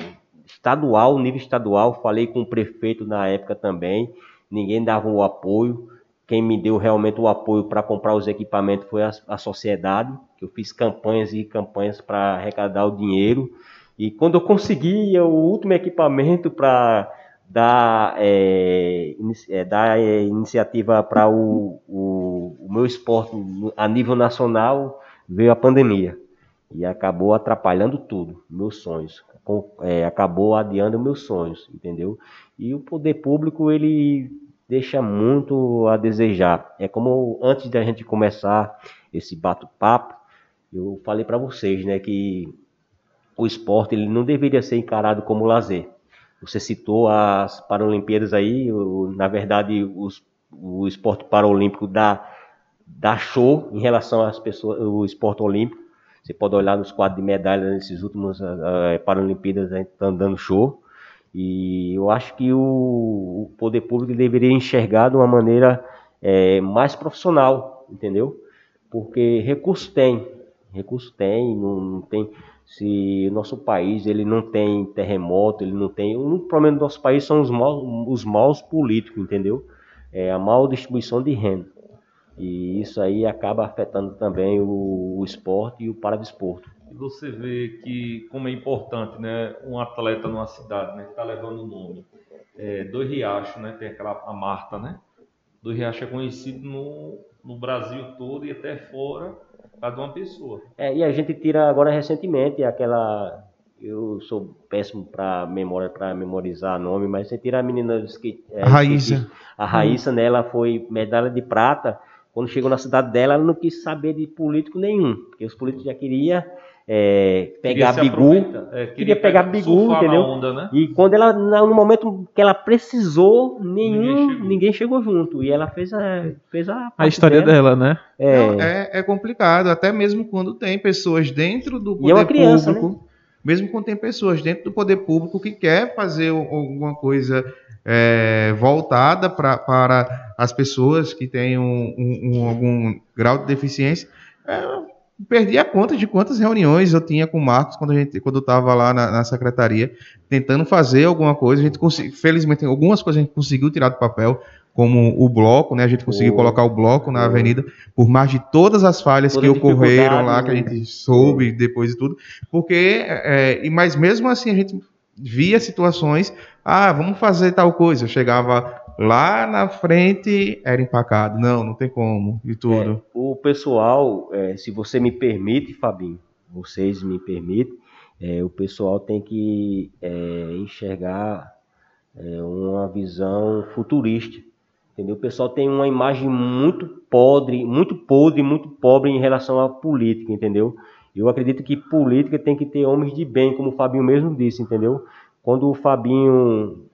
estadual, nível estadual, falei com o prefeito na época também, ninguém dava o apoio. Quem me deu realmente o apoio para comprar os equipamentos foi a, a sociedade, que eu fiz campanhas e campanhas para arrecadar o dinheiro. E quando eu consegui o último equipamento para dar, é, é, dar é, iniciativa para o, o, o meu esporte a nível nacional, veio a pandemia e acabou atrapalhando tudo, meus sonhos, é, acabou adiando meus sonhos, entendeu? E o poder público ele deixa muito a desejar. É como antes da gente começar esse bate-papo, eu falei para vocês, né, que o esporte ele não deveria ser encarado como lazer. Você citou as Paralimpíadas aí, o, na verdade os, o esporte paralímpico dá, dá show em relação às pessoas, o esporte olímpico você pode olhar nos quadros de medalhas nesses últimos uh, Paralimpíadas, a gente está dando show. E eu acho que o, o, poder público deveria enxergar de uma maneira é, mais profissional, entendeu? Porque recurso tem, recurso tem, não, não, tem. Se nosso país ele não tem terremoto, ele não tem. O problema do nosso país são os maus, os maus políticos, entendeu? É a mal distribuição de renda. E isso aí acaba afetando também o, o esporte e o paradesporto. E você vê que como é importante, né, um atleta numa cidade, né, que está levando o nome. É, do Riacho, né, tem aquela a Marta, né? Do Riacho é conhecido no, no Brasil todo e até fora cada uma pessoa. É, e a gente tira agora recentemente aquela eu sou péssimo para memória para memorizar nome, mas você tira a menina que é, a Raíssa. A Raíssa, hum. né, ela foi medalha de prata Quando chegou na cidade dela, ela não quis saber de político nenhum, porque os políticos já queriam é, pegar Queria bigu, é, queria pegar pegar- bigu, entendeu? onda, né? E quando ela, no momento que ela precisou, nenhum, Ninguém ninguém chegou. chegou, junto. E ela fez a, fez a, A história dela, né? É, é, é complicado, até mesmo quando tem pessoas dentro do E poder é uma criança, né? público, mesmo quando tem pessoas dentro do poder público que quer fazer alguma coisa é, voltada pra, para as pessoas que têm um, um- um- algum grau de deficiência. É, perdi a conta de quantas reuniões eu tinha com o Marcos quando, a gente, quando eu estava lá na, na secretaria, tentando fazer alguma coisa. A gente consegui, felizmente, algumas coisas a gente conseguiu tirar do papel, como o bloco, né? A gente conseguiu Foi. colocar o bloco na Foi. avenida, por mais de todas as falhas Toda que ocorreram lá, que a né? gente soube depois de tudo, porque, é, e mas mesmo assim a gente via situações, ah, vamos fazer tal coisa, eu chegava lá na frente, era empacado, não, não tem como, e tudo. o pessoal, é, se você me permite, Fabinho, vocês me permitem, é, o pessoal tem que é, enxergar é, uma visão futurista. Entendeu? O pessoal tem uma imagem muito podre, muito podre, muito pobre em relação à política, entendeu? Eu acredito que política tem que ter homens de bem, como o Fabinho mesmo disse, entendeu? Quando o Fabinho,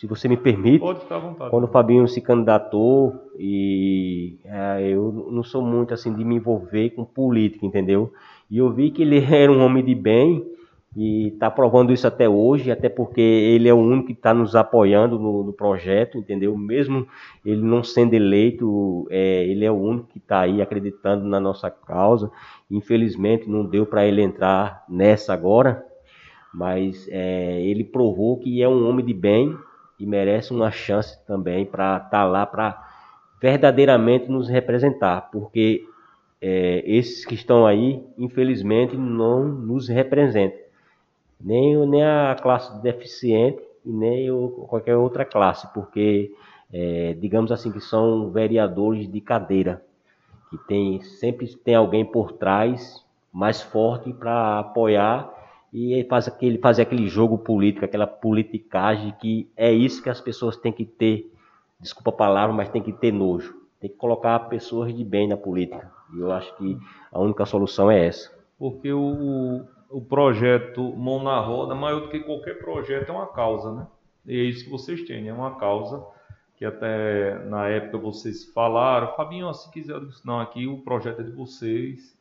se você me permite, Pode ficar à vontade. quando o Fabinho se candidatou e é, eu não sou muito assim de me envolver com política, entendeu? E eu vi que ele era um homem de bem e está provando isso até hoje, até porque ele é o único que está nos apoiando no, no projeto, entendeu? Mesmo ele não sendo eleito, é, ele é o único que está aí acreditando na nossa causa. Infelizmente não deu para ele entrar nessa agora, mas é, ele provou que é um homem de bem e merece uma chance também para estar lá para verdadeiramente nos representar, porque é, esses que estão aí, infelizmente, não nos representam, nem, nem a classe deficiente e nem o- qualquer outra classe, porque, é, digamos assim, que são vereadores de cadeira, que tem, sempre tem alguém por trás mais forte para apoiar e faz aquele, fazer aquele jogo político, aquela politicagem que é isso que as pessoas têm que ter, desculpa a palavra, mas tem que ter nojo. Tem que colocar pessoas de bem na política. E eu acho que a única solução é essa. Porque o, o, projeto Mão na Roda, maior do que qualquer projeto, é uma causa, né? E é isso que vocês têm, é uma causa que até na época vocês falaram, Fabinho, se quiser, não, aqui o projeto é de vocês,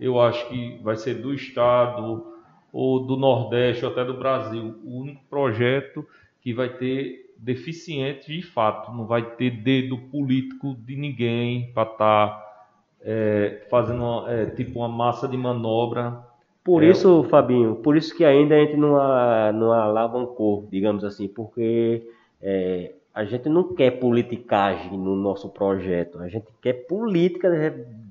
eu acho que vai ser do Estado, ou do Nordeste, ou até do Brasil, o único projeto que vai ter deficiente de fato, não vai ter dedo político de ninguém para estar fazendo uma, é, tipo uma massa de manobra. Por É, isso, Fabinho, por isso que ainda a gente não, a- não alavancou, digamos assim, porque é, a gente não quer politicagem no nosso projeto, a gente quer política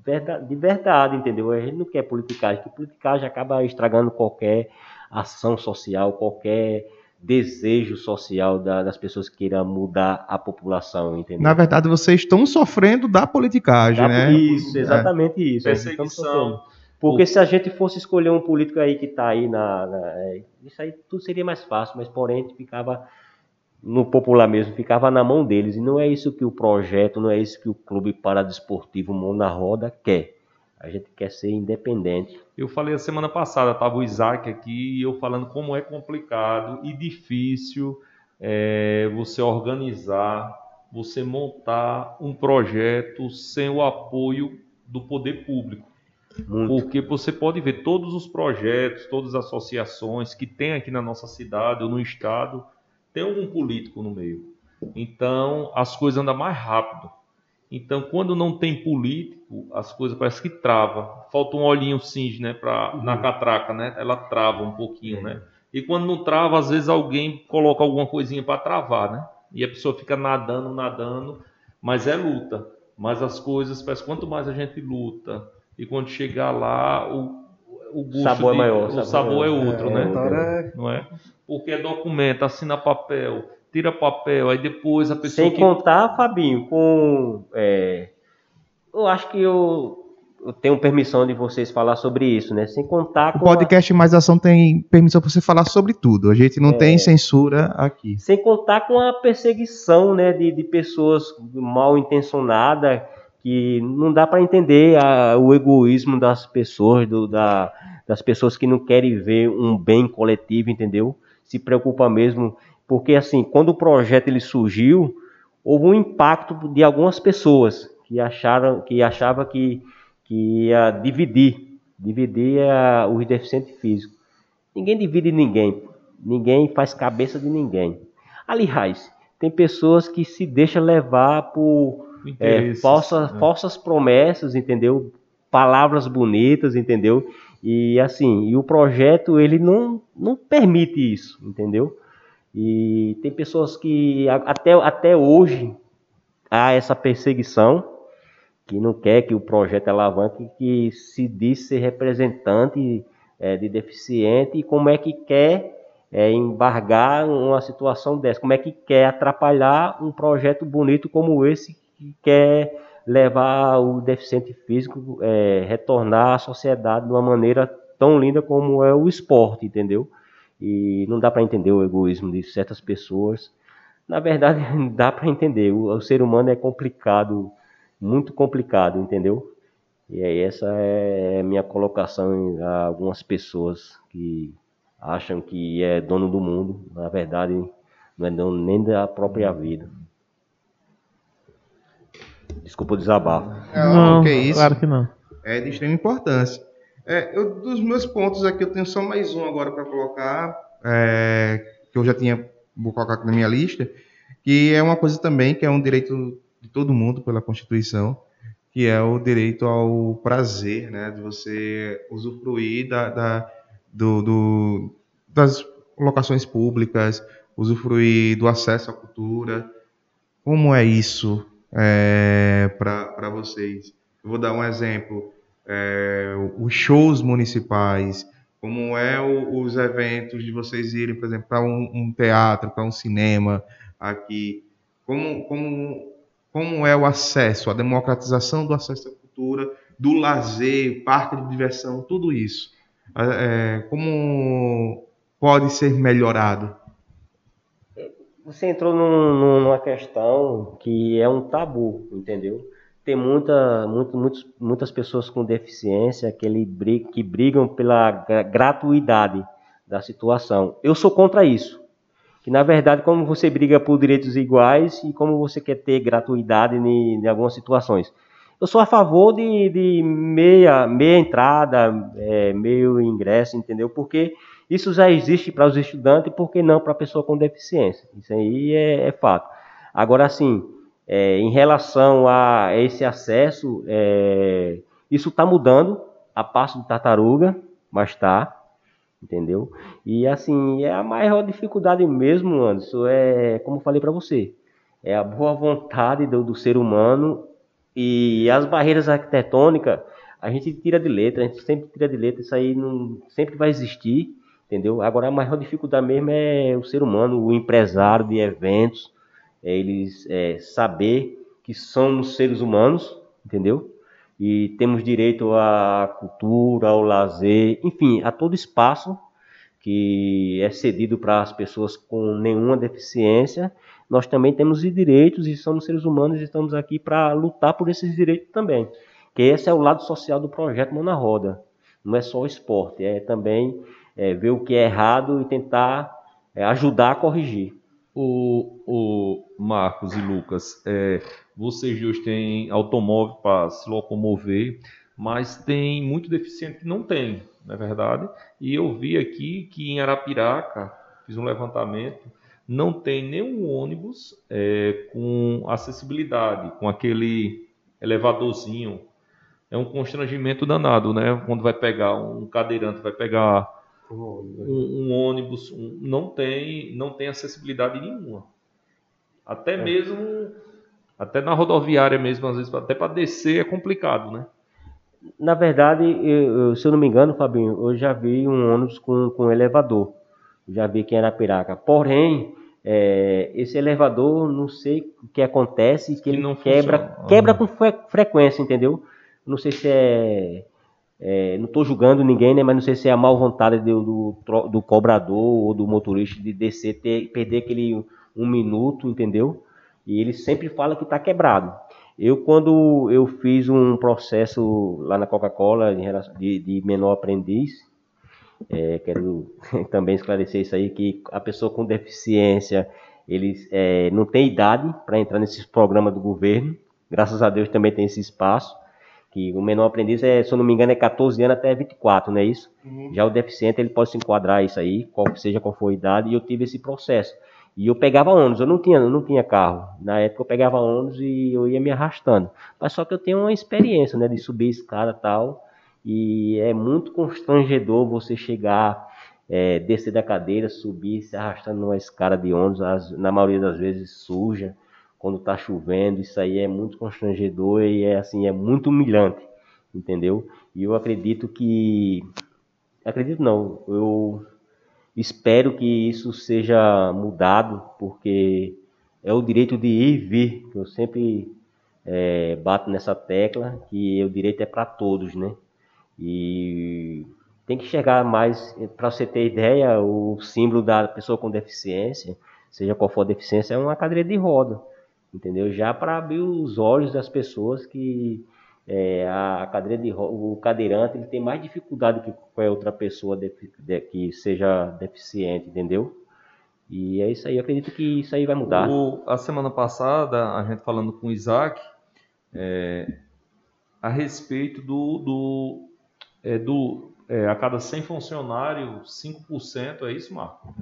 de verdade, de verdade, entendeu? A gente não quer politicagem, porque politicagem acaba estragando qualquer ação social, qualquer desejo social da- das pessoas que queiram mudar a população, entendeu? Na verdade, vocês estão sofrendo da politicagem, Tá, né? Isso, exatamente isso. tá sofrendo. Perseguição. Porque se a gente fosse escolher um político aí que está aí na, na- é, Isso aí tudo seria mais fácil, mas porém a gente ficava no popular mesmo, ficava na mão deles. E não é isso que o projeto, não é isso que o Clube Paradesportivo Mão na Roda quer. A gente quer ser independente. Eu falei a semana passada, estava o Isaac aqui e eu falando como é complicado e difícil é, você organizar, você montar um projeto sem o apoio do poder público. Muito. Porque você pode ver todos os projetos, todas as associações que tem aqui na nossa cidade ou no estado, tem algum político no meio. Então, as coisas andam mais rápido. Então, quando não tem político, as coisas parece que trava. Falta um olhinho cinge, né, pra, na catraca, né? Ela trava um pouquinho, né? E quando não trava, às vezes alguém coloca alguma coisinha para travar, né? E a pessoa fica nadando, nadando, mas é luta. Mas as coisas, parece que quanto mais a gente luta, e quando chegar lá, o, o gosto Sabor é de- maior, o sabor sabor é é- outro, É, né? então é- Não é? Porque é documento, assina papel, tira papel, aí depois a pessoa Sem que contar, Fabinho, com. é, eu acho que eu, eu tenho permissão de vocês falar sobre isso, né? Sem contar O com. a- podcast Mais Ação tem permissão para você falar sobre tudo. A gente não É. tem censura aqui. Sem contar com a perseguição né, de, de pessoas mal intencionadas que não dá para entender a, o egoísmo das pessoas, do, da, das pessoas que não querem ver um bem coletivo, entendeu? Se preocupa mesmo, porque assim, quando o projeto ele surgiu, houve um impacto de algumas pessoas que acharam que achava que, que ia dividir, dividir a, os deficientes físicos. Ninguém divide ninguém, ninguém faz cabeça de ninguém. Aliás, tem pessoas que se deixam levar por é, falsas, né? falsas promessas, entendeu? Palavras bonitas, entendeu? E assim, e o projeto ele não, não permite isso, entendeu? E tem pessoas que até, até hoje há essa perseguição, que não quer que o projeto alavanque, que se diz ser representante é, de deficiente e como é que quer é, embargar uma situação dessa, como é que quer atrapalhar um projeto bonito como esse que quer levar o deficiente físico é, retornar à sociedade de uma maneira tão linda como é o esporte, entendeu? E não dá para entender o egoísmo de certas pessoas. Na verdade, dá para entender. O, o, ser humano é complicado, muito complicado, entendeu? E aí essa é a minha colocação a algumas pessoas que acham que é dono do mundo. Na verdade, não é dono nem da própria vida. Desculpa o desabafo. Não, não que isso. claro que não. É de extrema importância. É, eu, dos meus pontos aqui, eu tenho só mais um agora para colocar, é, que eu já tinha, vou colocar aqui na minha lista, que é uma coisa também que é um direito de todo mundo pela Constituição, que é o direito ao prazer, né, de você usufruir da, da do, do, das locações públicas, usufruir do acesso à cultura. Como é isso é, para vocês? Eu vou dar um exemplo é, os shows municipais, como é o, os eventos de vocês irem, por exemplo, para um, um, teatro, para um cinema aqui, como, como, como é o acesso, a democratização do acesso à cultura, do lazer, parque de diversão, tudo isso. É, como pode ser melhorado? Você entrou num, numa questão que é um tabu, entendeu? tem muita, muito, muitos, muitas pessoas com deficiência que, ele, que brigam pela gratuidade da situação. Eu sou contra isso. Que na verdade, como você briga por direitos iguais e como você quer ter gratuidade em, algumas situações. Eu sou a favor de, de meia, meia entrada, é, meio ingresso, entendeu? Porque isso já existe para os estudantes, por que não para a pessoa com deficiência? Isso aí é, é fato. Agora, assim, é, em relação a esse acesso, é, isso está mudando a passo de tartaruga, mas está, entendeu? E assim, é a maior dificuldade mesmo, Anderson, é como falei para você, é a boa vontade do, do, ser humano e as barreiras arquitetônicas, a gente tira de letra, a gente sempre tira de letra, isso aí não, sempre vai existir, entendeu? Agora a maior dificuldade mesmo é o ser humano, o empresário de eventos, é eles é, saber que somos seres humanos, entendeu? E temos direito à cultura, ao lazer, enfim, a todo espaço que é cedido para as pessoas com nenhuma deficiência. Nós também temos direitos e somos seres humanos e estamos aqui para lutar por esses direitos também. Que esse é o lado social do projeto Mão na Roda. Não é só o esporte, é também é, ver o que é errado e tentar é, ajudar a corrigir. O, o Marcos e Lucas, é, vocês dois têm automóvel para se locomover, mas tem muito deficiente que não tem, não é verdade? E eu vi aqui que em Arapiraca, fiz um levantamento, não tem nenhum ônibus é, com acessibilidade, com aquele elevadorzinho. É um constrangimento danado, né? Quando vai pegar um cadeirante, vai pegar um, um ônibus, um, não tem não tem acessibilidade nenhuma. Até é. mesmo até na rodoviária mesmo, às vezes até para descer é complicado, né? Na verdade, eu, se eu não me engano, Fabinho, eu já vi um ônibus com, com elevador. Já vi que era Piraca. Porém, é, esse elevador, não sei o que acontece, que, que ele quebra, funciona. quebra com frequência, entendeu? Não sei se é é, não estou julgando ninguém, né, mas não sei se é a mal vontade do, do, do cobrador ou do motorista de descer, ter, perder aquele um minuto, entendeu? E ele sempre fala que está quebrado. Eu, quando eu fiz um processo lá na Coca-Cola de, de menor aprendiz, é, quero também esclarecer isso aí, que a pessoa com deficiência, eles é, não tem idade para entrar nesses programas do governo. Graças a Deus também tem esse espaço. Que o menor aprendiz, é, se eu não me engano, é 14 anos até 24, não é isso? Uhum. Já o deficiente, ele pode se enquadrar isso aí, qual, seja qual for a idade, e eu tive esse processo. E eu pegava ônibus, eu não tinha, eu não tinha carro. Na época eu pegava ônibus e eu ia me arrastando. Mas só que eu tenho uma experiência, né, de subir escada e tal. E é muito constrangedor você chegar, é, descer da cadeira, subir, se arrastando numa escada de ônibus, as, na maioria das vezes suja, quando está chovendo. Isso aí é muito constrangedor e é assim, é muito humilhante, entendeu? E eu acredito que. Acredito não, eu Espero que isso seja mudado, porque é o direito de ir e vir, que eu sempre é, bato nessa tecla, que o direito é para todos, né? E tem que chegar mais, para você ter ideia, o símbolo da pessoa com deficiência, seja qual for a deficiência, é uma cadeira de roda, entendeu? Já para abrir os olhos das pessoas que é, a cadeira de o cadeirante ele tem mais dificuldade que qualquer outra pessoa de, de, que seja deficiente, entendeu? E é isso aí, eu acredito que isso aí vai mudar. O, a semana passada, a gente falando com o Isaac, é, a respeito do, do, é, do é, a cada 100 funcionários, 5%, é isso, Marco?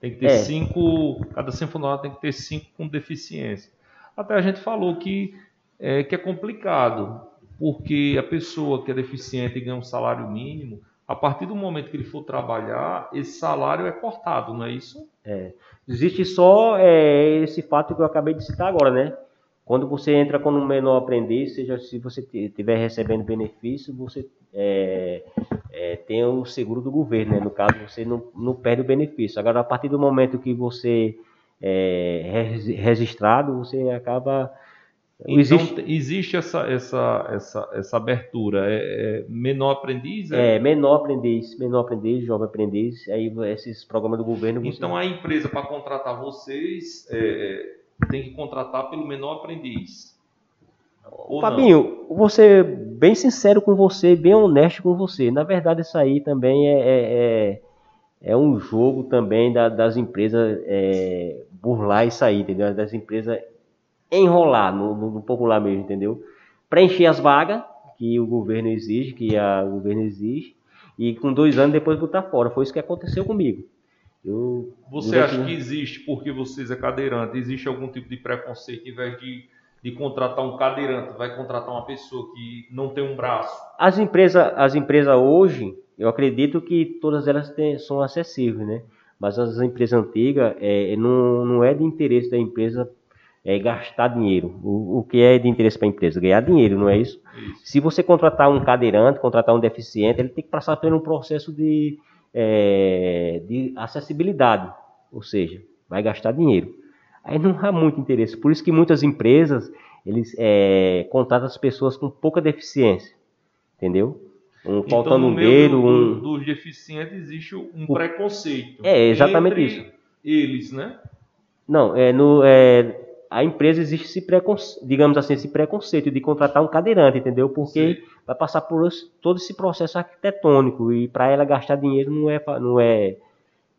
Tem que ter 5, é. cada 100 funcionários tem que ter 5 com deficiência. Até a gente falou que é, que é complicado, porque a pessoa que é deficiente e ganha um salário mínimo, a partir do momento que ele for trabalhar, esse salário é cortado, não é isso? É. Existe só é, esse fato que eu acabei de citar agora, né? Quando você entra como menor aprendiz, seja se você estiver recebendo benefício, você é, é, tem o seguro do governo, né? No caso, você não, não perde o benefício. Agora, a partir do momento que você é registrado, você acaba então, existe, existe essa, essa, essa, essa abertura. É, é menor aprendiz? É? é? menor aprendiz, menor aprendiz, jovem aprendiz. Aí esses programas do governo. Você... Então a empresa, para contratar vocês, é, é, tem que contratar pelo menor aprendiz. Ou Fabinho, não? vou ser bem sincero com você, bem honesto com você. Na verdade, isso aí também é, é, é, é um jogo também da, das empresas burlar isso aí, entendeu? Das empresas enrolar no, no, popular mesmo, entendeu? Preencher as vagas que o governo exige, que a, o governo exige, e com dois anos depois botar fora. Foi isso que aconteceu comigo. Eu, você acha que... existe, porque vocês é cadeirante, existe algum tipo de preconceito, em vez de, de contratar um cadeirante, vai contratar uma pessoa que não tem um braço? As empresas, as empresas hoje, eu acredito que todas elas têm, são acessíveis, né? Mas as empresas antigas, é, não, não é de interesse da empresa é gastar dinheiro. O, o que é de interesse para a empresa? Ganhar dinheiro, não é isso? isso? Se você contratar um cadeirante, contratar um deficiente, ele tem que passar por um processo de, é, de acessibilidade, ou seja, vai gastar dinheiro. Aí não há muito interesse. Por isso que muitas empresas eles é, contratam as pessoas com pouca deficiência, entendeu? Um, então, faltando um dedo, do, um... dos deficientes existe um o... preconceito. É exatamente isso. Eles, né? Não, é no é, a empresa existe esse preconceito, digamos assim, esse preconceito de contratar um cadeirante, entendeu? Porque Sim. vai passar por todo esse processo arquitetônico e para ela gastar dinheiro não é, não é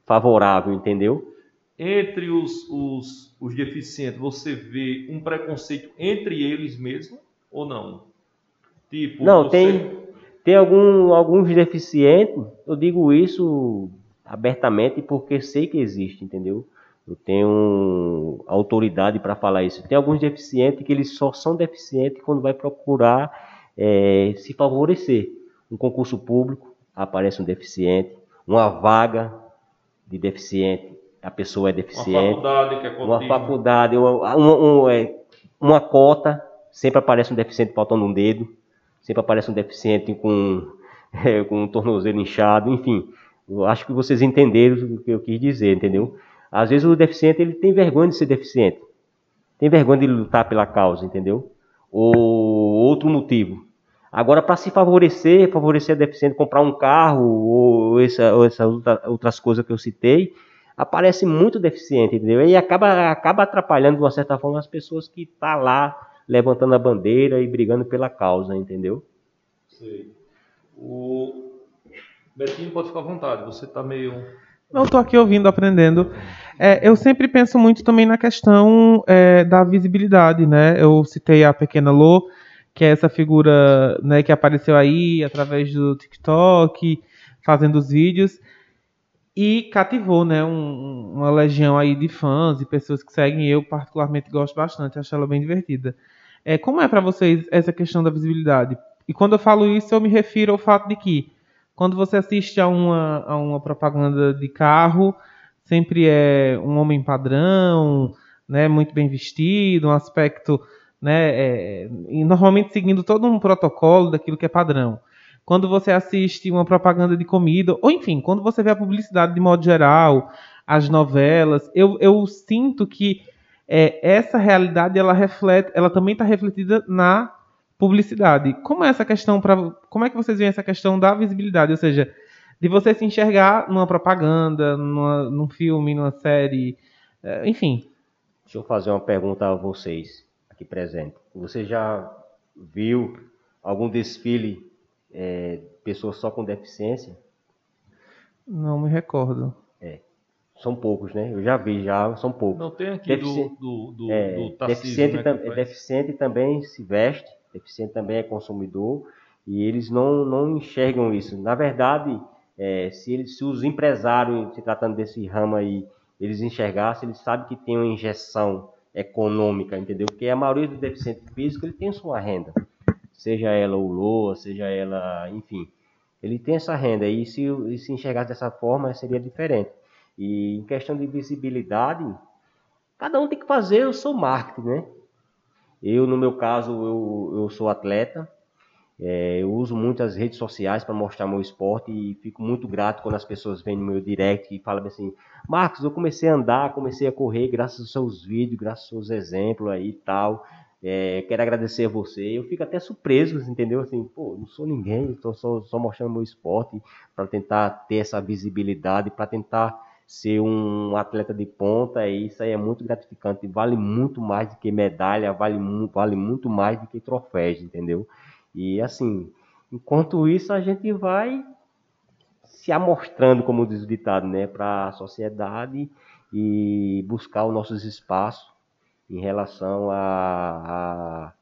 favorável, entendeu? Entre os, os, os deficientes, você vê um preconceito entre eles mesmo ou não? Tipo, não, você... tem, tem algum, alguns deficientes, eu digo isso abertamente porque sei que existe, entendeu? Eu tenho autoridade para falar isso. Tem alguns deficientes que eles só são deficientes quando vai procurar é, se favorecer. Um concurso público, aparece um deficiente. Uma vaga de deficiente, a pessoa é deficiente. Uma faculdade que é contínua. Uma faculdade, uma, uma, uma, é, uma cota, sempre aparece um deficiente faltando um dedo. Sempre aparece um deficiente com, é, com um tornozelo inchado, enfim. Eu acho que vocês entenderam o que eu quis dizer, entendeu? Às vezes o deficiente ele tem vergonha de ser deficiente. Tem vergonha de lutar pela causa, entendeu? Ou outro motivo. Agora, para se favorecer, favorecer a deficiente, comprar um carro ou, essa, ou essas outras coisas que eu citei, aparece muito deficiente, entendeu? E acaba, acaba atrapalhando, de uma certa forma, as pessoas que estão tá lá levantando a bandeira e brigando pela causa, entendeu? Sei. O Betinho pode ficar à vontade, você está meio. Não, estou aqui ouvindo, aprendendo. É, eu sempre penso muito também na questão é, da visibilidade, né? Eu citei a pequena Lô, que é essa figura né, que apareceu aí através do TikTok, fazendo os vídeos e cativou, né, um, uma legião aí de fãs e pessoas que seguem. Eu particularmente gosto bastante, acho ela bem divertida. É, como é para vocês essa questão da visibilidade? E quando eu falo isso, eu me refiro ao fato de que quando você assiste a uma, a uma propaganda de carro, sempre é um homem padrão, né, muito bem vestido, um aspecto, né, é, e normalmente seguindo todo um protocolo daquilo que é padrão quando você assiste uma propaganda de comida, ou enfim, quando você vê a publicidade de modo geral, as novelas, eu, eu sinto que é, essa realidade ela reflete, ela também está refletida na publicidade. Como é essa questão para, como é que vocês veem essa questão da visibilidade, ou seja, de você se enxergar numa propaganda, numa, num filme, numa série, é, enfim. Deixa eu fazer uma pergunta a vocês aqui presentes. Você já viu algum desfile é, pessoas só com deficiência? Não me recordo. É. São poucos, né? Eu já vi, já são poucos. Não tem aqui Defici... do, do, do, é, do Tarcísio, deficiente, né, tam... deficiente também se veste, deficiente também é consumidor, e eles não, não enxergam isso. Na verdade, é, se, eles, se os empresários, se tratando desse ramo aí, eles enxergassem, eles sabem que tem uma injeção econômica, entendeu? Porque a maioria do deficiente físico, ele tem sua renda seja ela o LOA, seja ela, enfim, ele tem essa renda e se, e se enxergasse dessa forma seria diferente. E em questão de visibilidade, cada um tem que fazer o seu marketing, né? Eu, no meu caso, eu, eu sou atleta, é, eu uso muitas redes sociais para mostrar meu esporte e fico muito grato quando as pessoas vêm no meu direct e falam assim: Marcos, eu comecei a andar, comecei a correr graças aos seus vídeos, graças aos seus exemplos aí e tal. É, quero agradecer a você. Eu fico até surpreso, entendeu? Assim, pô, não sou ninguém, estou só, só mostrando meu esporte para tentar ter essa visibilidade, para tentar ser um atleta de ponta. E isso aí é muito gratificante. Vale muito mais do que medalha, vale, vale muito mais do que troféus, entendeu? E assim, enquanto isso, a gente vai se amostrando, como diz o ditado, né, para a sociedade e buscar os nossos espaços em relação a, a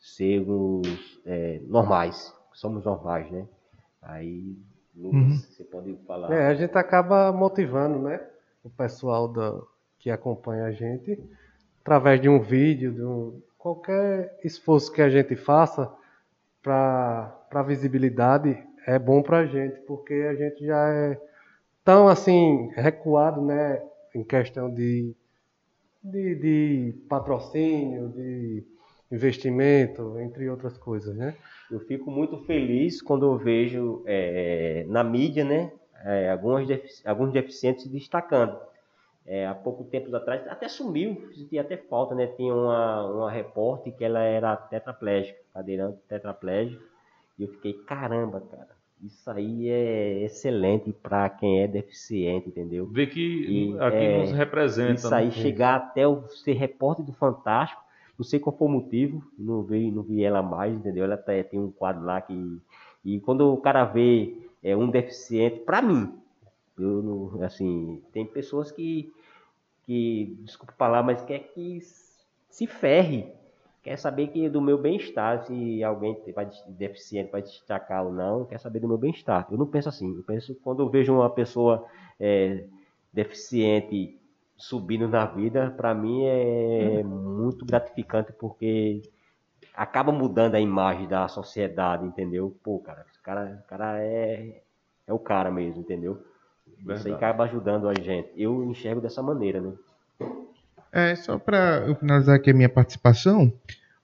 sermos é, normais, somos normais, né? Aí, Lucas, uhum. você pode falar. É, a gente acaba motivando, né? O pessoal da, que acompanha a gente, através de um vídeo, de um, qualquer esforço que a gente faça para visibilidade é bom para a gente, porque a gente já é tão assim recuado, né? Em questão de de, de patrocínio, de investimento, entre outras coisas, né? Eu fico muito feliz quando eu vejo é, na mídia, né, é, alguns, defici alguns deficientes se destacando. É, há pouco tempo atrás, até sumiu, sentia até falta, né? Tinha uma, uma repórter que ela era tetraplégica, cadeirante tetraplégico, e eu fiquei, caramba, cara, isso aí é excelente para quem é deficiente, entendeu? Ver que e, aqui é, nos representa. Isso aí, né? chegar até o ser repórter do Fantástico, não sei qual foi o motivo, não vi, não vi ela mais, entendeu? Ela tá, tem um quadro lá que. E quando o cara vê é, um deficiente, para mim, eu não, assim, tem pessoas que, que, desculpa falar, mas quer que se ferre quer saber que do meu bem-estar, se alguém vai deficiente vai destacar ou não, quer saber do meu bem-estar. Eu não penso assim. Eu penso quando eu vejo uma pessoa é, deficiente subindo na vida, para mim é muito gratificante porque acaba mudando a imagem da sociedade, entendeu? Pô, cara, esse cara, o cara é, é o cara mesmo, entendeu? Verdade. Isso aí acaba ajudando a gente. Eu enxergo dessa maneira, né? É, só para finalizar aqui a minha participação,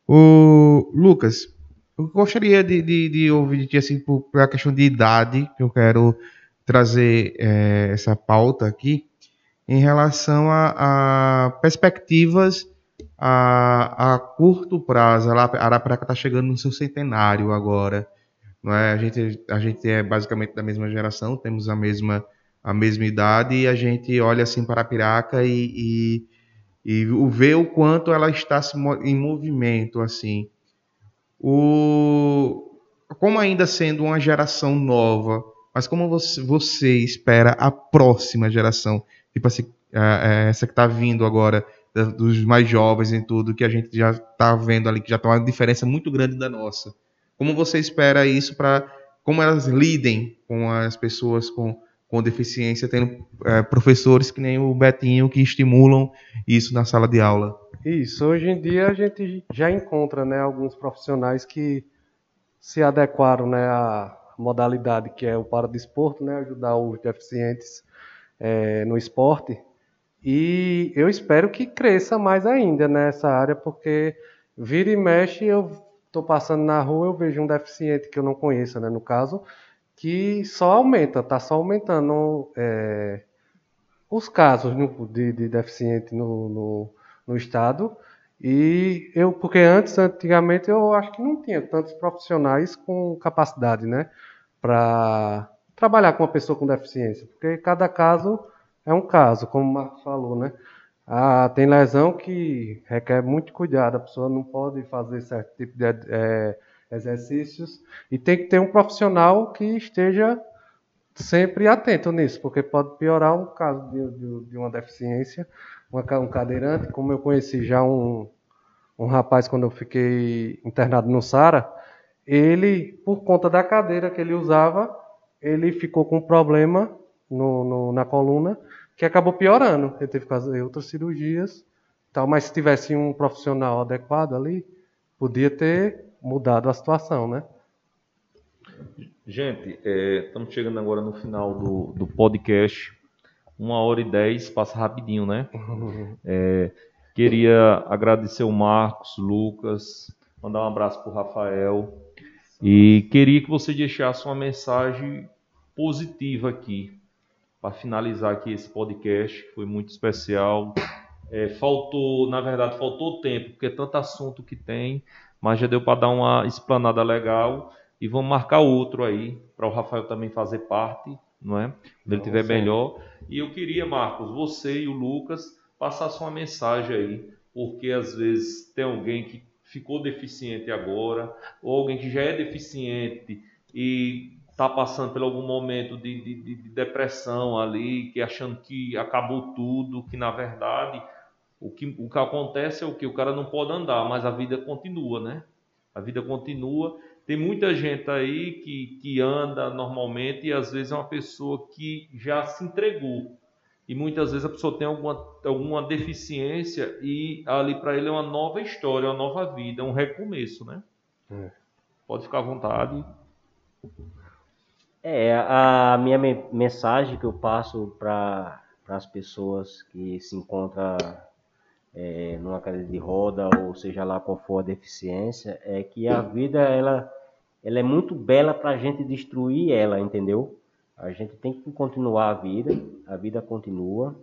o Lucas, eu gostaria de, de, de ouvir de ti, assim, por, por a questão de idade, que eu quero trazer é, essa pauta aqui, em relação a, a perspectivas a, a, curto prazo. A Arapiraca está chegando no seu centenário agora. Não é? a, gente, a gente é basicamente da mesma geração, temos a mesma, a mesma idade, e a gente olha assim para a Arapiraca e, e e o ver o quanto ela está em movimento assim. O como ainda sendo uma geração nova, mas como você, você espera a próxima geração, tipo assim, essa que está vindo agora dos mais jovens e tudo, que a gente já está vendo ali que já está uma diferença muito grande da nossa. Como você espera isso para como elas lidem com as pessoas com, com deficiência, tendo é, professores que nem o Betinho que estimulam isso na sala de aula? Isso, hoje em dia a gente já encontra né, alguns profissionais que se adequaram né, à modalidade que é o paradesporto, né, ajudar os deficientes é, no esporte. E eu espero que cresça mais ainda nessa área, porque vira e mexe eu estou passando na rua, eu vejo um deficiente que eu não conheço, né, no caso, que só aumenta, está só aumentando é, os casos de, de deficiente no, no, no, estado. E eu, porque antes, antigamente, eu acho que não tinha tantos profissionais com capacidade, né, para trabalhar com uma pessoa com deficiência, porque cada caso é um caso, como o Marcos falou, né? Ah, tem lesão que requer muito cuidado, a pessoa não pode fazer certo tipo de é, exercícios e tem que ter um profissional que esteja sempre atento nisso, porque pode piorar um caso de, de, de uma deficiência, uma, um cadeirante, como eu conheci já um, um rapaz quando eu fiquei internado no Sara, ele, por conta da cadeira que ele usava, ele ficou com um problema no, no, na coluna que acabou piorando. Ele teve que fazer outras cirurgias, tal, mas se tivesse um profissional adequado ali, podia ter mudado a situação, né? Gente, é, estamos chegando agora no final do, do podcast. Uma hora e dez, passa rapidinho, né? É, queria agradecer o Marcos, Lucas, mandar um abraço para o Rafael. E queria que você deixasse uma mensagem positiva aqui para finalizar aqui esse podcast, que foi muito especial. É, faltou, na verdade, faltou tempo, porque é tanto assunto que tem, mas já deu para dar uma explanada legal e vamos marcar outro aí para o Rafael também fazer parte, não é? Quando ele tiver melhor. E eu queria, Marcos, você e o Lucas passassem uma mensagem aí, porque às vezes tem alguém que ficou deficiente agora, ou alguém que já é deficiente e está passando por algum momento de, de, de, depressão ali, que achando que acabou tudo, que na verdade o que, o que acontece é o que o cara não pode andar, mas a vida continua, né? A vida continua. Tem muita gente aí que, que anda normalmente e às vezes é uma pessoa que já se entregou. E muitas vezes a pessoa tem alguma, alguma deficiência e ali para ele é uma nova história, uma nova vida, um recomeço, né? É. Pode ficar à vontade. É, a minha mensagem que eu passo para as pessoas que se encontram é, numa cadeira de roda, ou seja lá qual for a deficiência, é que a vida ela, ela é muito bela para a gente destruir ela, entendeu? A gente tem que continuar a vida, a vida continua,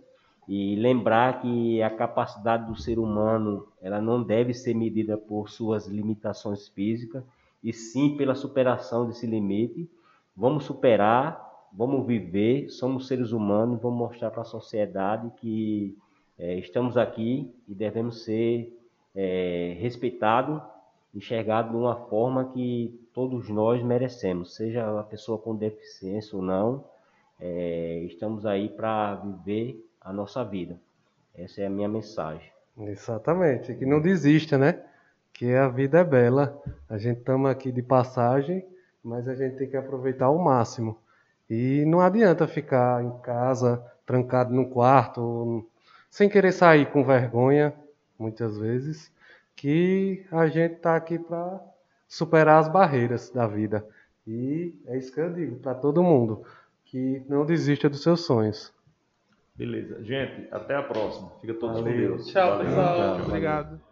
e lembrar que a capacidade do ser humano ela não deve ser medida por suas limitações físicas, e sim pela superação desse limite. Vamos superar, vamos viver, somos seres humanos, vamos mostrar para a sociedade que é, estamos aqui e devemos ser é, respeitados, enxergados de uma forma que todos nós merecemos, seja a pessoa com deficiência ou não, é, estamos aí para viver a nossa vida. Essa é a minha mensagem. Exatamente, que não desista, né? Que a vida é bela. A gente estamos aqui de passagem mas a gente tem que aproveitar ao máximo. E não adianta ficar em casa, trancado no quarto, sem querer sair com vergonha, muitas vezes, que a gente está aqui para superar as barreiras da vida. E é isso que eu digo para todo mundo, que não desista dos seus sonhos. Beleza. Gente, até a próxima. Fica todos Valeu. com Deus. Tchau, Valeu. pessoal. Obrigado.